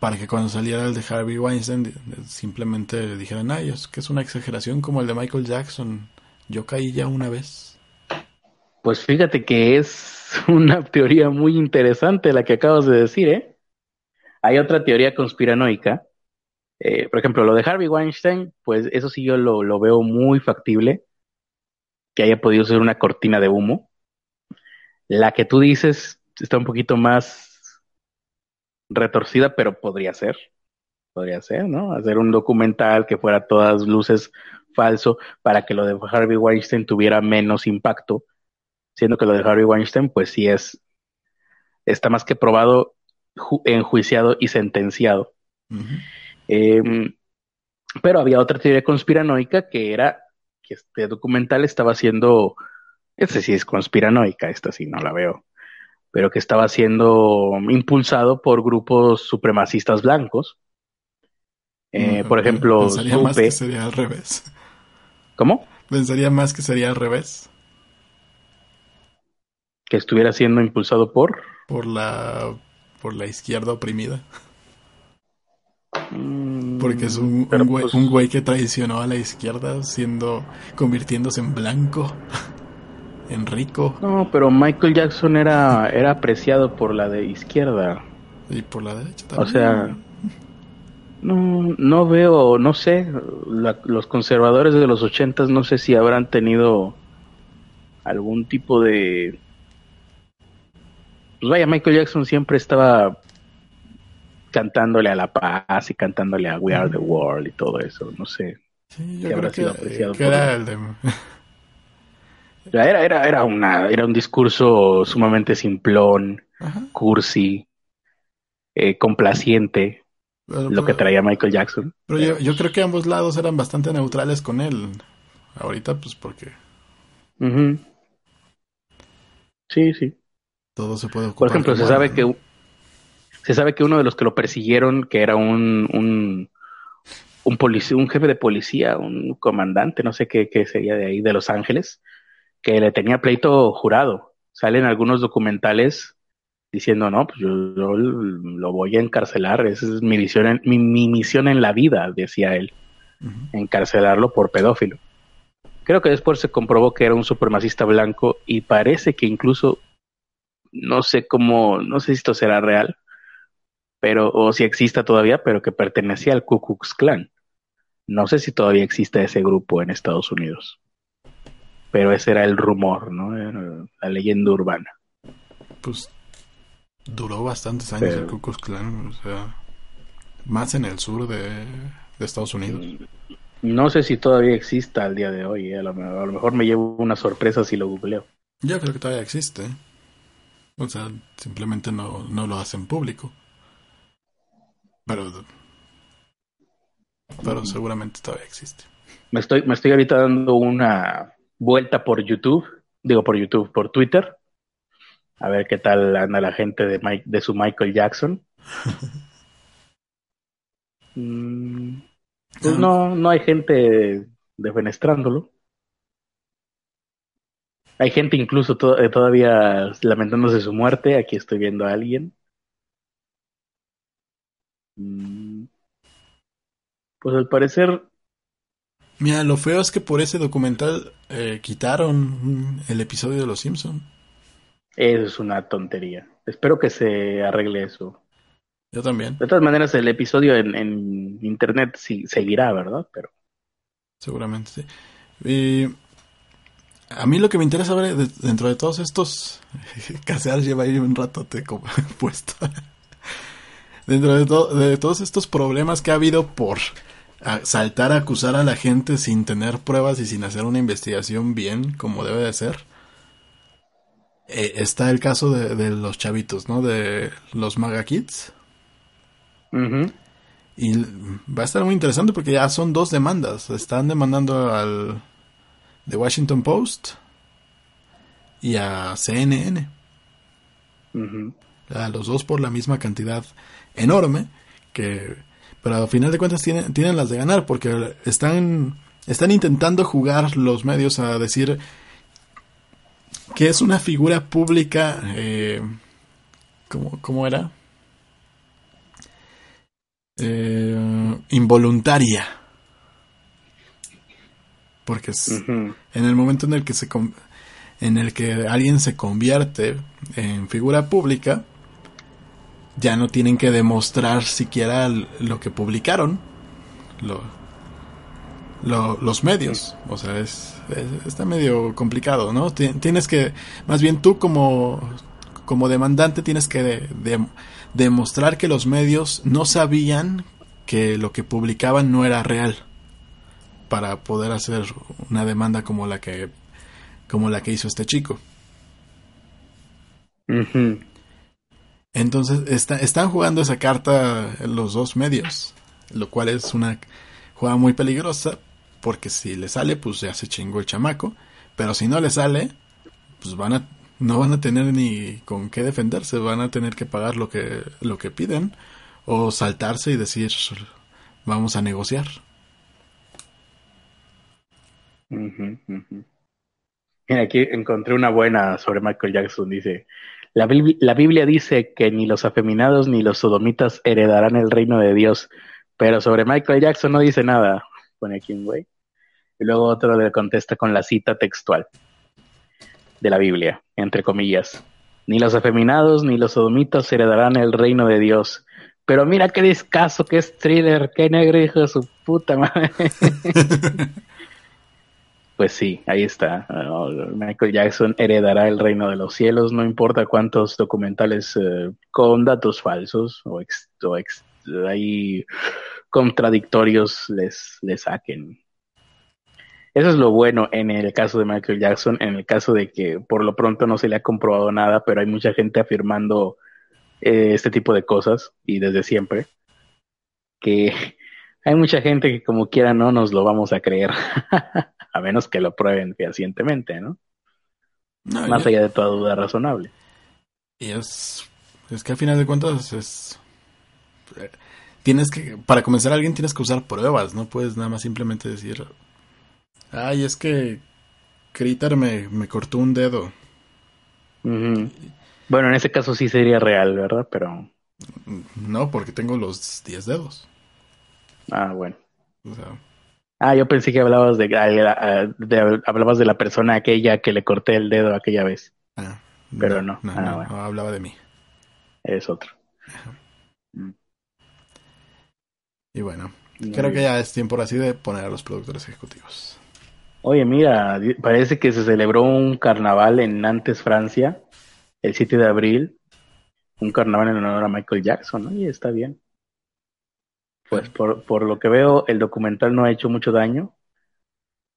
para que cuando saliera el de Harvey Weinstein simplemente dijeran, ay, es que es una exageración como el de Michael Jackson. Yo caí ya una vez.
Pues fíjate que es una teoría muy interesante la que acabas de decir, ¿eh? Hay otra teoría conspiranoica. Eh, por ejemplo, lo de Harvey Weinstein, pues eso sí yo lo, lo veo muy factible, que haya podido ser una cortina de humo. La que tú dices está un poquito más retorcida, pero podría ser. Podría ser, ¿no? Hacer un documental que fuera todas luces falso para que lo de Harvey Weinstein tuviera menos impacto siendo que lo de Harvey Weinstein, pues sí es, está más que probado, enjuiciado y sentenciado. Em, Pero había otra teoría conspiranoica que era que este documental estaba siendo, ese sí es conspiranoica, esta sí no la veo, pero que estaba siendo impulsado por grupos supremacistas blancos. Eh, por ejemplo,
Pensaría más que sería al revés.
¿Cómo?
Pensaría más que sería al revés.
Que estuviera siendo impulsado por.
Por la. por la izquierda oprimida.
Mm,
Porque es un,
pero
un, güey,
pues,
un güey que traicionó a la izquierda siendo. convirtiéndose en blanco. en rico.
No, pero Michael Jackson era, era apreciado por la de izquierda.
Y por la derecha
O
también.
sea, no, no veo, no sé, la- los conservadores de los ochentas no sé si habrán tenido algún tipo de... Pues vaya, Michael Jackson siempre estaba cantándole a la paz y cantándole a We Are the World y todo eso, no sé.
Sí, yo creo
sido apreciado
que, era el de.
Era, era, era, una, era un discurso sumamente simplón,
Ajá.
cursi, eh, complaciente,
Pero,
lo que traía Michael Jackson.
pero yo, yo creo que ambos lados eran bastante neutrales con él. Ahorita, pues porque.
Sí, sí.
Todo se puede ocupar.
Por ejemplo, se sabe que se sabe que uno de los que lo persiguieron, que era un un un, polici- un jefe de policía, un comandante, no sé qué, qué sería de ahí, de Los Ángeles, que le tenía pleito jurado. Salen algunos documentales diciendo, no, pues yo, yo lo voy a encarcelar, esa es mi misión, en, mi, mi misión en la vida, decía él, encarcelarlo por pedófilo. Creo que después se comprobó que era un supremacista blanco y parece que incluso, no sé cómo, no sé si esto será real, pero, o si exista todavía, pero que pertenecía al Ku Klux Klan. No sé si todavía existe ese grupo en Estados Unidos. Pero ese era el rumor, ¿no? Era la leyenda urbana.
Pues duró bastantes años
Pero-
el Ku Klux Klan, o sea, más en el sur de, de Estados Unidos.
No sé si todavía exista al día de hoy. ¿eh? A, lo, a lo mejor me llevo una sorpresa si lo googleo.
Yo creo que todavía existe. O sea, simplemente no, no lo hacen público. Pero, pero seguramente todavía existe.
Me estoy, me estoy ahorita dando una vuelta por YouTube, digo por YouTube, por Twitter, a ver qué tal anda la gente de, Mike- de su Michael Jackson. Mm, pues
Ah.
no, no hay gente defenestrándolo. Hay gente incluso to- eh, todavía lamentándose su muerte. Aquí estoy viendo a alguien. Mm, Pues al parecer
Mira, lo feo es que por ese documental eh, quitaron el episodio de Los Simpson.
Eso es una tontería. Espero que se arregle eso.
Yo también,
De todas maneras, el episodio en, en internet sí, seguirá, ¿verdad? Pero
seguramente sí. Y a mí lo que me interesa ver de- dentro de todos estos... Casear lleva ahí un ratote como puesto. dentro de, to- de todos estos problemas que ha habido por saltar a acusar a la gente sin tener pruebas y sin hacer una investigación bien como debe de ser. eh, está el caso de, de los chavitos, ¿no? De los Maga Kids.
ujú,
Y va a estar muy interesante porque ya son dos demandas. Están demandando al The Washington Post y a CNN. A los dos por la misma cantidad enorme. Que, pero al final de cuentas tienen, tienen las de ganar porque están, están intentando jugar los medios a decir que es una figura pública. Eh, ¿cómo, ¿Cómo era? Eh, involuntaria. Porque es, en el momento en el que se en el que alguien se convierte en figura pública ya no tienen que demostrar siquiera lo que publicaron lo- lo- los medios. O sea es, es- está medio complicado no Ti- tienes que más bien tú como como demandante tienes que de- de- demostrar que los medios no sabían que lo que publicaban no era real para poder hacer una demanda como la que como la que hizo este chico. Entonces está- están jugando esa carta los dos medios, lo cual es una jugada muy peligrosa, porque si le sale, pues ya se chingó el chamaco, pero si no le sale, pues van a, no van a tener ni con qué defenderse, van a tener que pagar lo que, lo que piden, o saltarse y decir, vamos a negociar.
Mira, aquí encontré una buena sobre Michael Jackson. Dice, la, la, Biblia dice que ni los afeminados ni los sodomitas heredarán el reino de Dios, pero sobre Michael Jackson no dice nada. Pone aquí un güey. Y luego otro le contesta con la cita textual de la Biblia, entre comillas. Ni los afeminados ni los sodomitas heredarán el reino de Dios. Pero mira qué descaso que es thriller, qué negro hijo de su puta madre. Pues sí, ahí está. Michael Jackson heredará el reino de los cielos, no importa cuántos documentales eh, con datos falsos o, ex, ahí contradictorios les, les saquen. Eso es lo bueno en el caso de Michael Jackson, en el caso de que por lo pronto no se le ha comprobado nada, pero hay mucha gente afirmando eh, este tipo de cosas y desde siempre que hay mucha gente que como quiera no nos lo vamos a creer. a menos que lo prueben fehacientemente, ¿no? Más allá de toda duda razonable.
Y es, es que al final de cuentas es... Tienes que, para convencer a alguien tienes que usar pruebas, no puedes nada más simplemente decir, ay, es que Critter me, me cortó un dedo.
Bueno, en ese caso sí sería real, ¿verdad? Pero...
No, porque tengo los 10 dedos.
Ah, bueno. O sea, Ah, yo pensé que hablabas de, hablabas de la persona aquella que le corté el dedo aquella vez. Ah, pero no.
No,
ah,
no, hablaba de mí.
Es otro.
Mm. Y bueno, creo que ya es tiempo así de poner a los productores ejecutivos.
Oye, mira, parece que se celebró un carnaval en Nantes, Francia, el 7 de abril. Un carnaval en honor a Michael Jackson, ¿no? Y está bien. Pues por, por lo que veo, el documental no ha hecho mucho daño.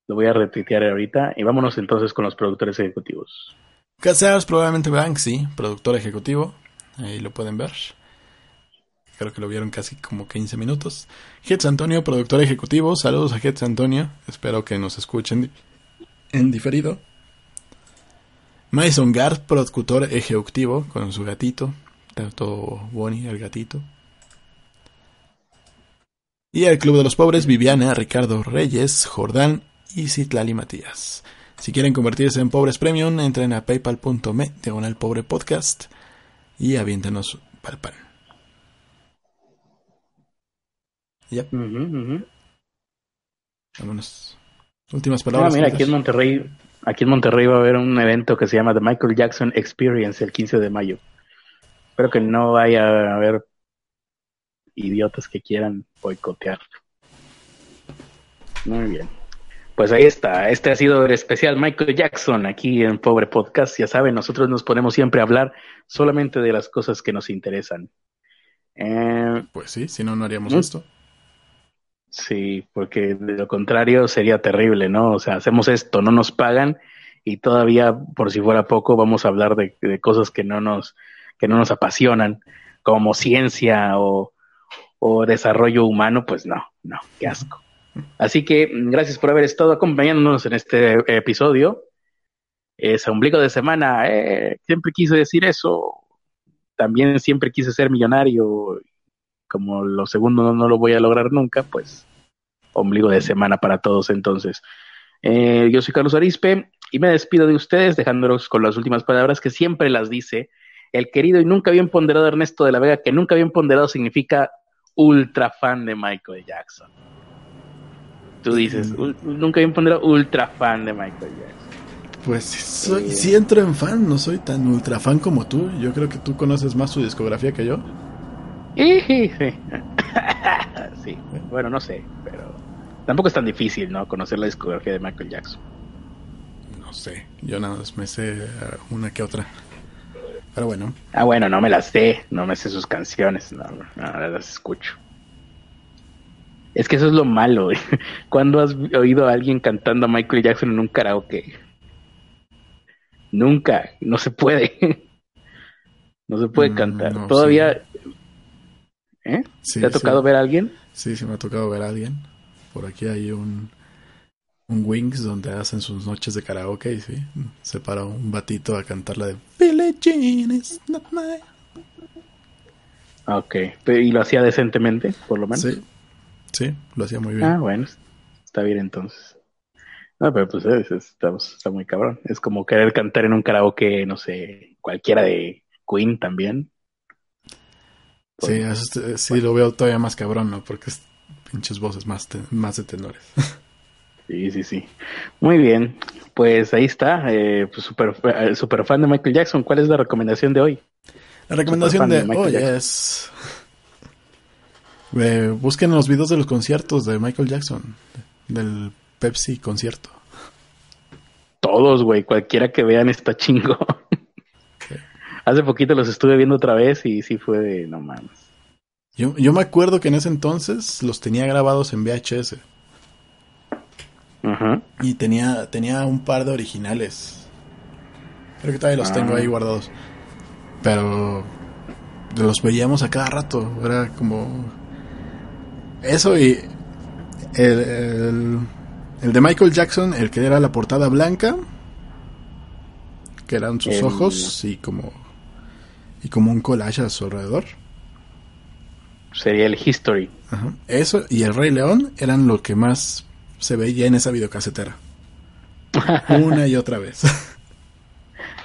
Lo voy a retuitear ahorita. Y vámonos entonces con los productores ejecutivos.
Casares probablemente sí, productor ejecutivo. Ahí lo pueden ver. Creo que lo vieron casi como 15 minutos. Hetz Antonio, productor ejecutivo. Saludos a Hetz Antonio. Espero que nos escuchen en diferido. Mason Gard, productor ejecutivo, con su gatito. Tanto Bonnie, el gatito. Y el Club de los Pobres, Viviana, Ricardo Reyes, Jordán y Citlali Matías. Si quieren convertirse en pobres premium, entren a paypal.me, diagonal pobre podcast y aviéntenos pal pan. Ya. Vámonos. Últimas palabras.
Ah, mira, aquí en Monterrey, aquí en Monterrey va a haber un evento que se llama The Michael Jackson Experience el 15 de mayo. Espero que no vaya a haber idiotas que quieran boicotear. Muy bien. Pues ahí está. Este ha sido el especial Michael Jackson aquí en Pobre Podcast. Ya saben, nosotros nos ponemos siempre a hablar solamente de las cosas que nos interesan.
Eh, pues sí, si no, no haríamos esto.
Sí, porque de lo contrario sería terrible, ¿no? O sea, hacemos esto, no nos pagan y todavía, por si fuera poco, vamos a hablar de, de cosas que no nos, que no nos apasionan, como ciencia o, o desarrollo humano, pues no, no, qué asco. Así que gracias por haber estado acompañándonos en este episodio. Es ombligo de semana, eh, siempre quise decir eso. También siempre quise ser millonario. Como lo segundo no, lo voy a lograr nunca, pues ombligo de semana para todos entonces. Eh, yo soy Carlos Arispe y me despido de ustedes dejándolos con las últimas palabras que siempre las dice el querido y nunca bien ponderado Ernesto de la Vega, que nunca bien ponderado significa ultra fan de Michael Jackson. Tú dices, mm. nunca había ponderado ultra fan de Michael Jackson.
Pues soy, eh. sí entro en fan, no soy tan ultra fan como tú. Yo creo que tú conoces más su discografía que yo.
Sí, sí. sí. Bueno, no sé, pero tampoco es tan difícil, ¿no? Conocer la discografía de Michael Jackson.
No sé, yo nada más me sé una que otra. Pero bueno.
Ah, bueno, no me las sé, no me sé sus canciones, no, no las escucho. Es que eso es lo malo, ¿Cuándo has oído a alguien cantando a Michael Jackson en un karaoke? Nunca, no se puede. no se puede mm, cantar. Todavía... ¿Eh? ¿Te ha tocado ver a alguien?
Sí, sí me ha tocado ver a alguien. Por aquí hay un, un Wings donde hacen sus noches de karaoke y sí, se para un batito a cantar la de Billie Jean is not my...
Ok, ¿y lo hacía decentemente, por lo menos?
Sí, sí, lo hacía muy bien.
Ah, bueno, está bien entonces. No, pero pues es, está, está, muy cabrón. Es como querer cantar en un karaoke, no sé, cualquiera de Queen también.
Sí, eso, sí lo veo todavía más cabrón, ¿no? Porque es pinches voces más, más de tenores.
Sí, sí, sí. Muy bien. Pues ahí está. Eh, pues super, eh, super fan de Michael Jackson. ¿Cuál es la recomendación de hoy?
La recomendación de, hoy es... Eh, busquen los videos de los conciertos de Michael Jackson. Del Pepsi concierto.
Todos, güey. Cualquiera que vean está chingo. Hace poquito los estuve viendo otra vez y sí fue de no mames.
Yo, yo me acuerdo que en ese entonces los tenía grabados en VHS. Y tenía, tenía un par de originales. Creo que todavía los tengo ahí ah. guardados. Pero los veíamos a cada rato. Era como. Eso y. El, el, de Michael Jackson, el que era la portada blanca. Que eran sus ojos y como. Y como un collage a su alrededor.
Sería el History.
Eso y el Rey León eran lo que más se veía en esa videocasetera. Una y otra vez.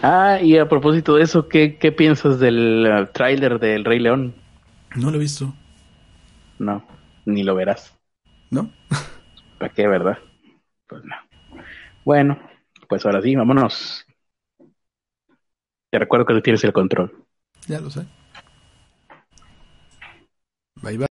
ah, y a propósito de eso, ¿qué, qué piensas del uh, tráiler del Rey León?
No lo he visto.
No, ni lo verás.
¿No?
¿Para qué, verdad? Pues no. Bueno, pues ahora sí, vámonos. Te recuerdo que tú tienes el control.
Ya lo sé.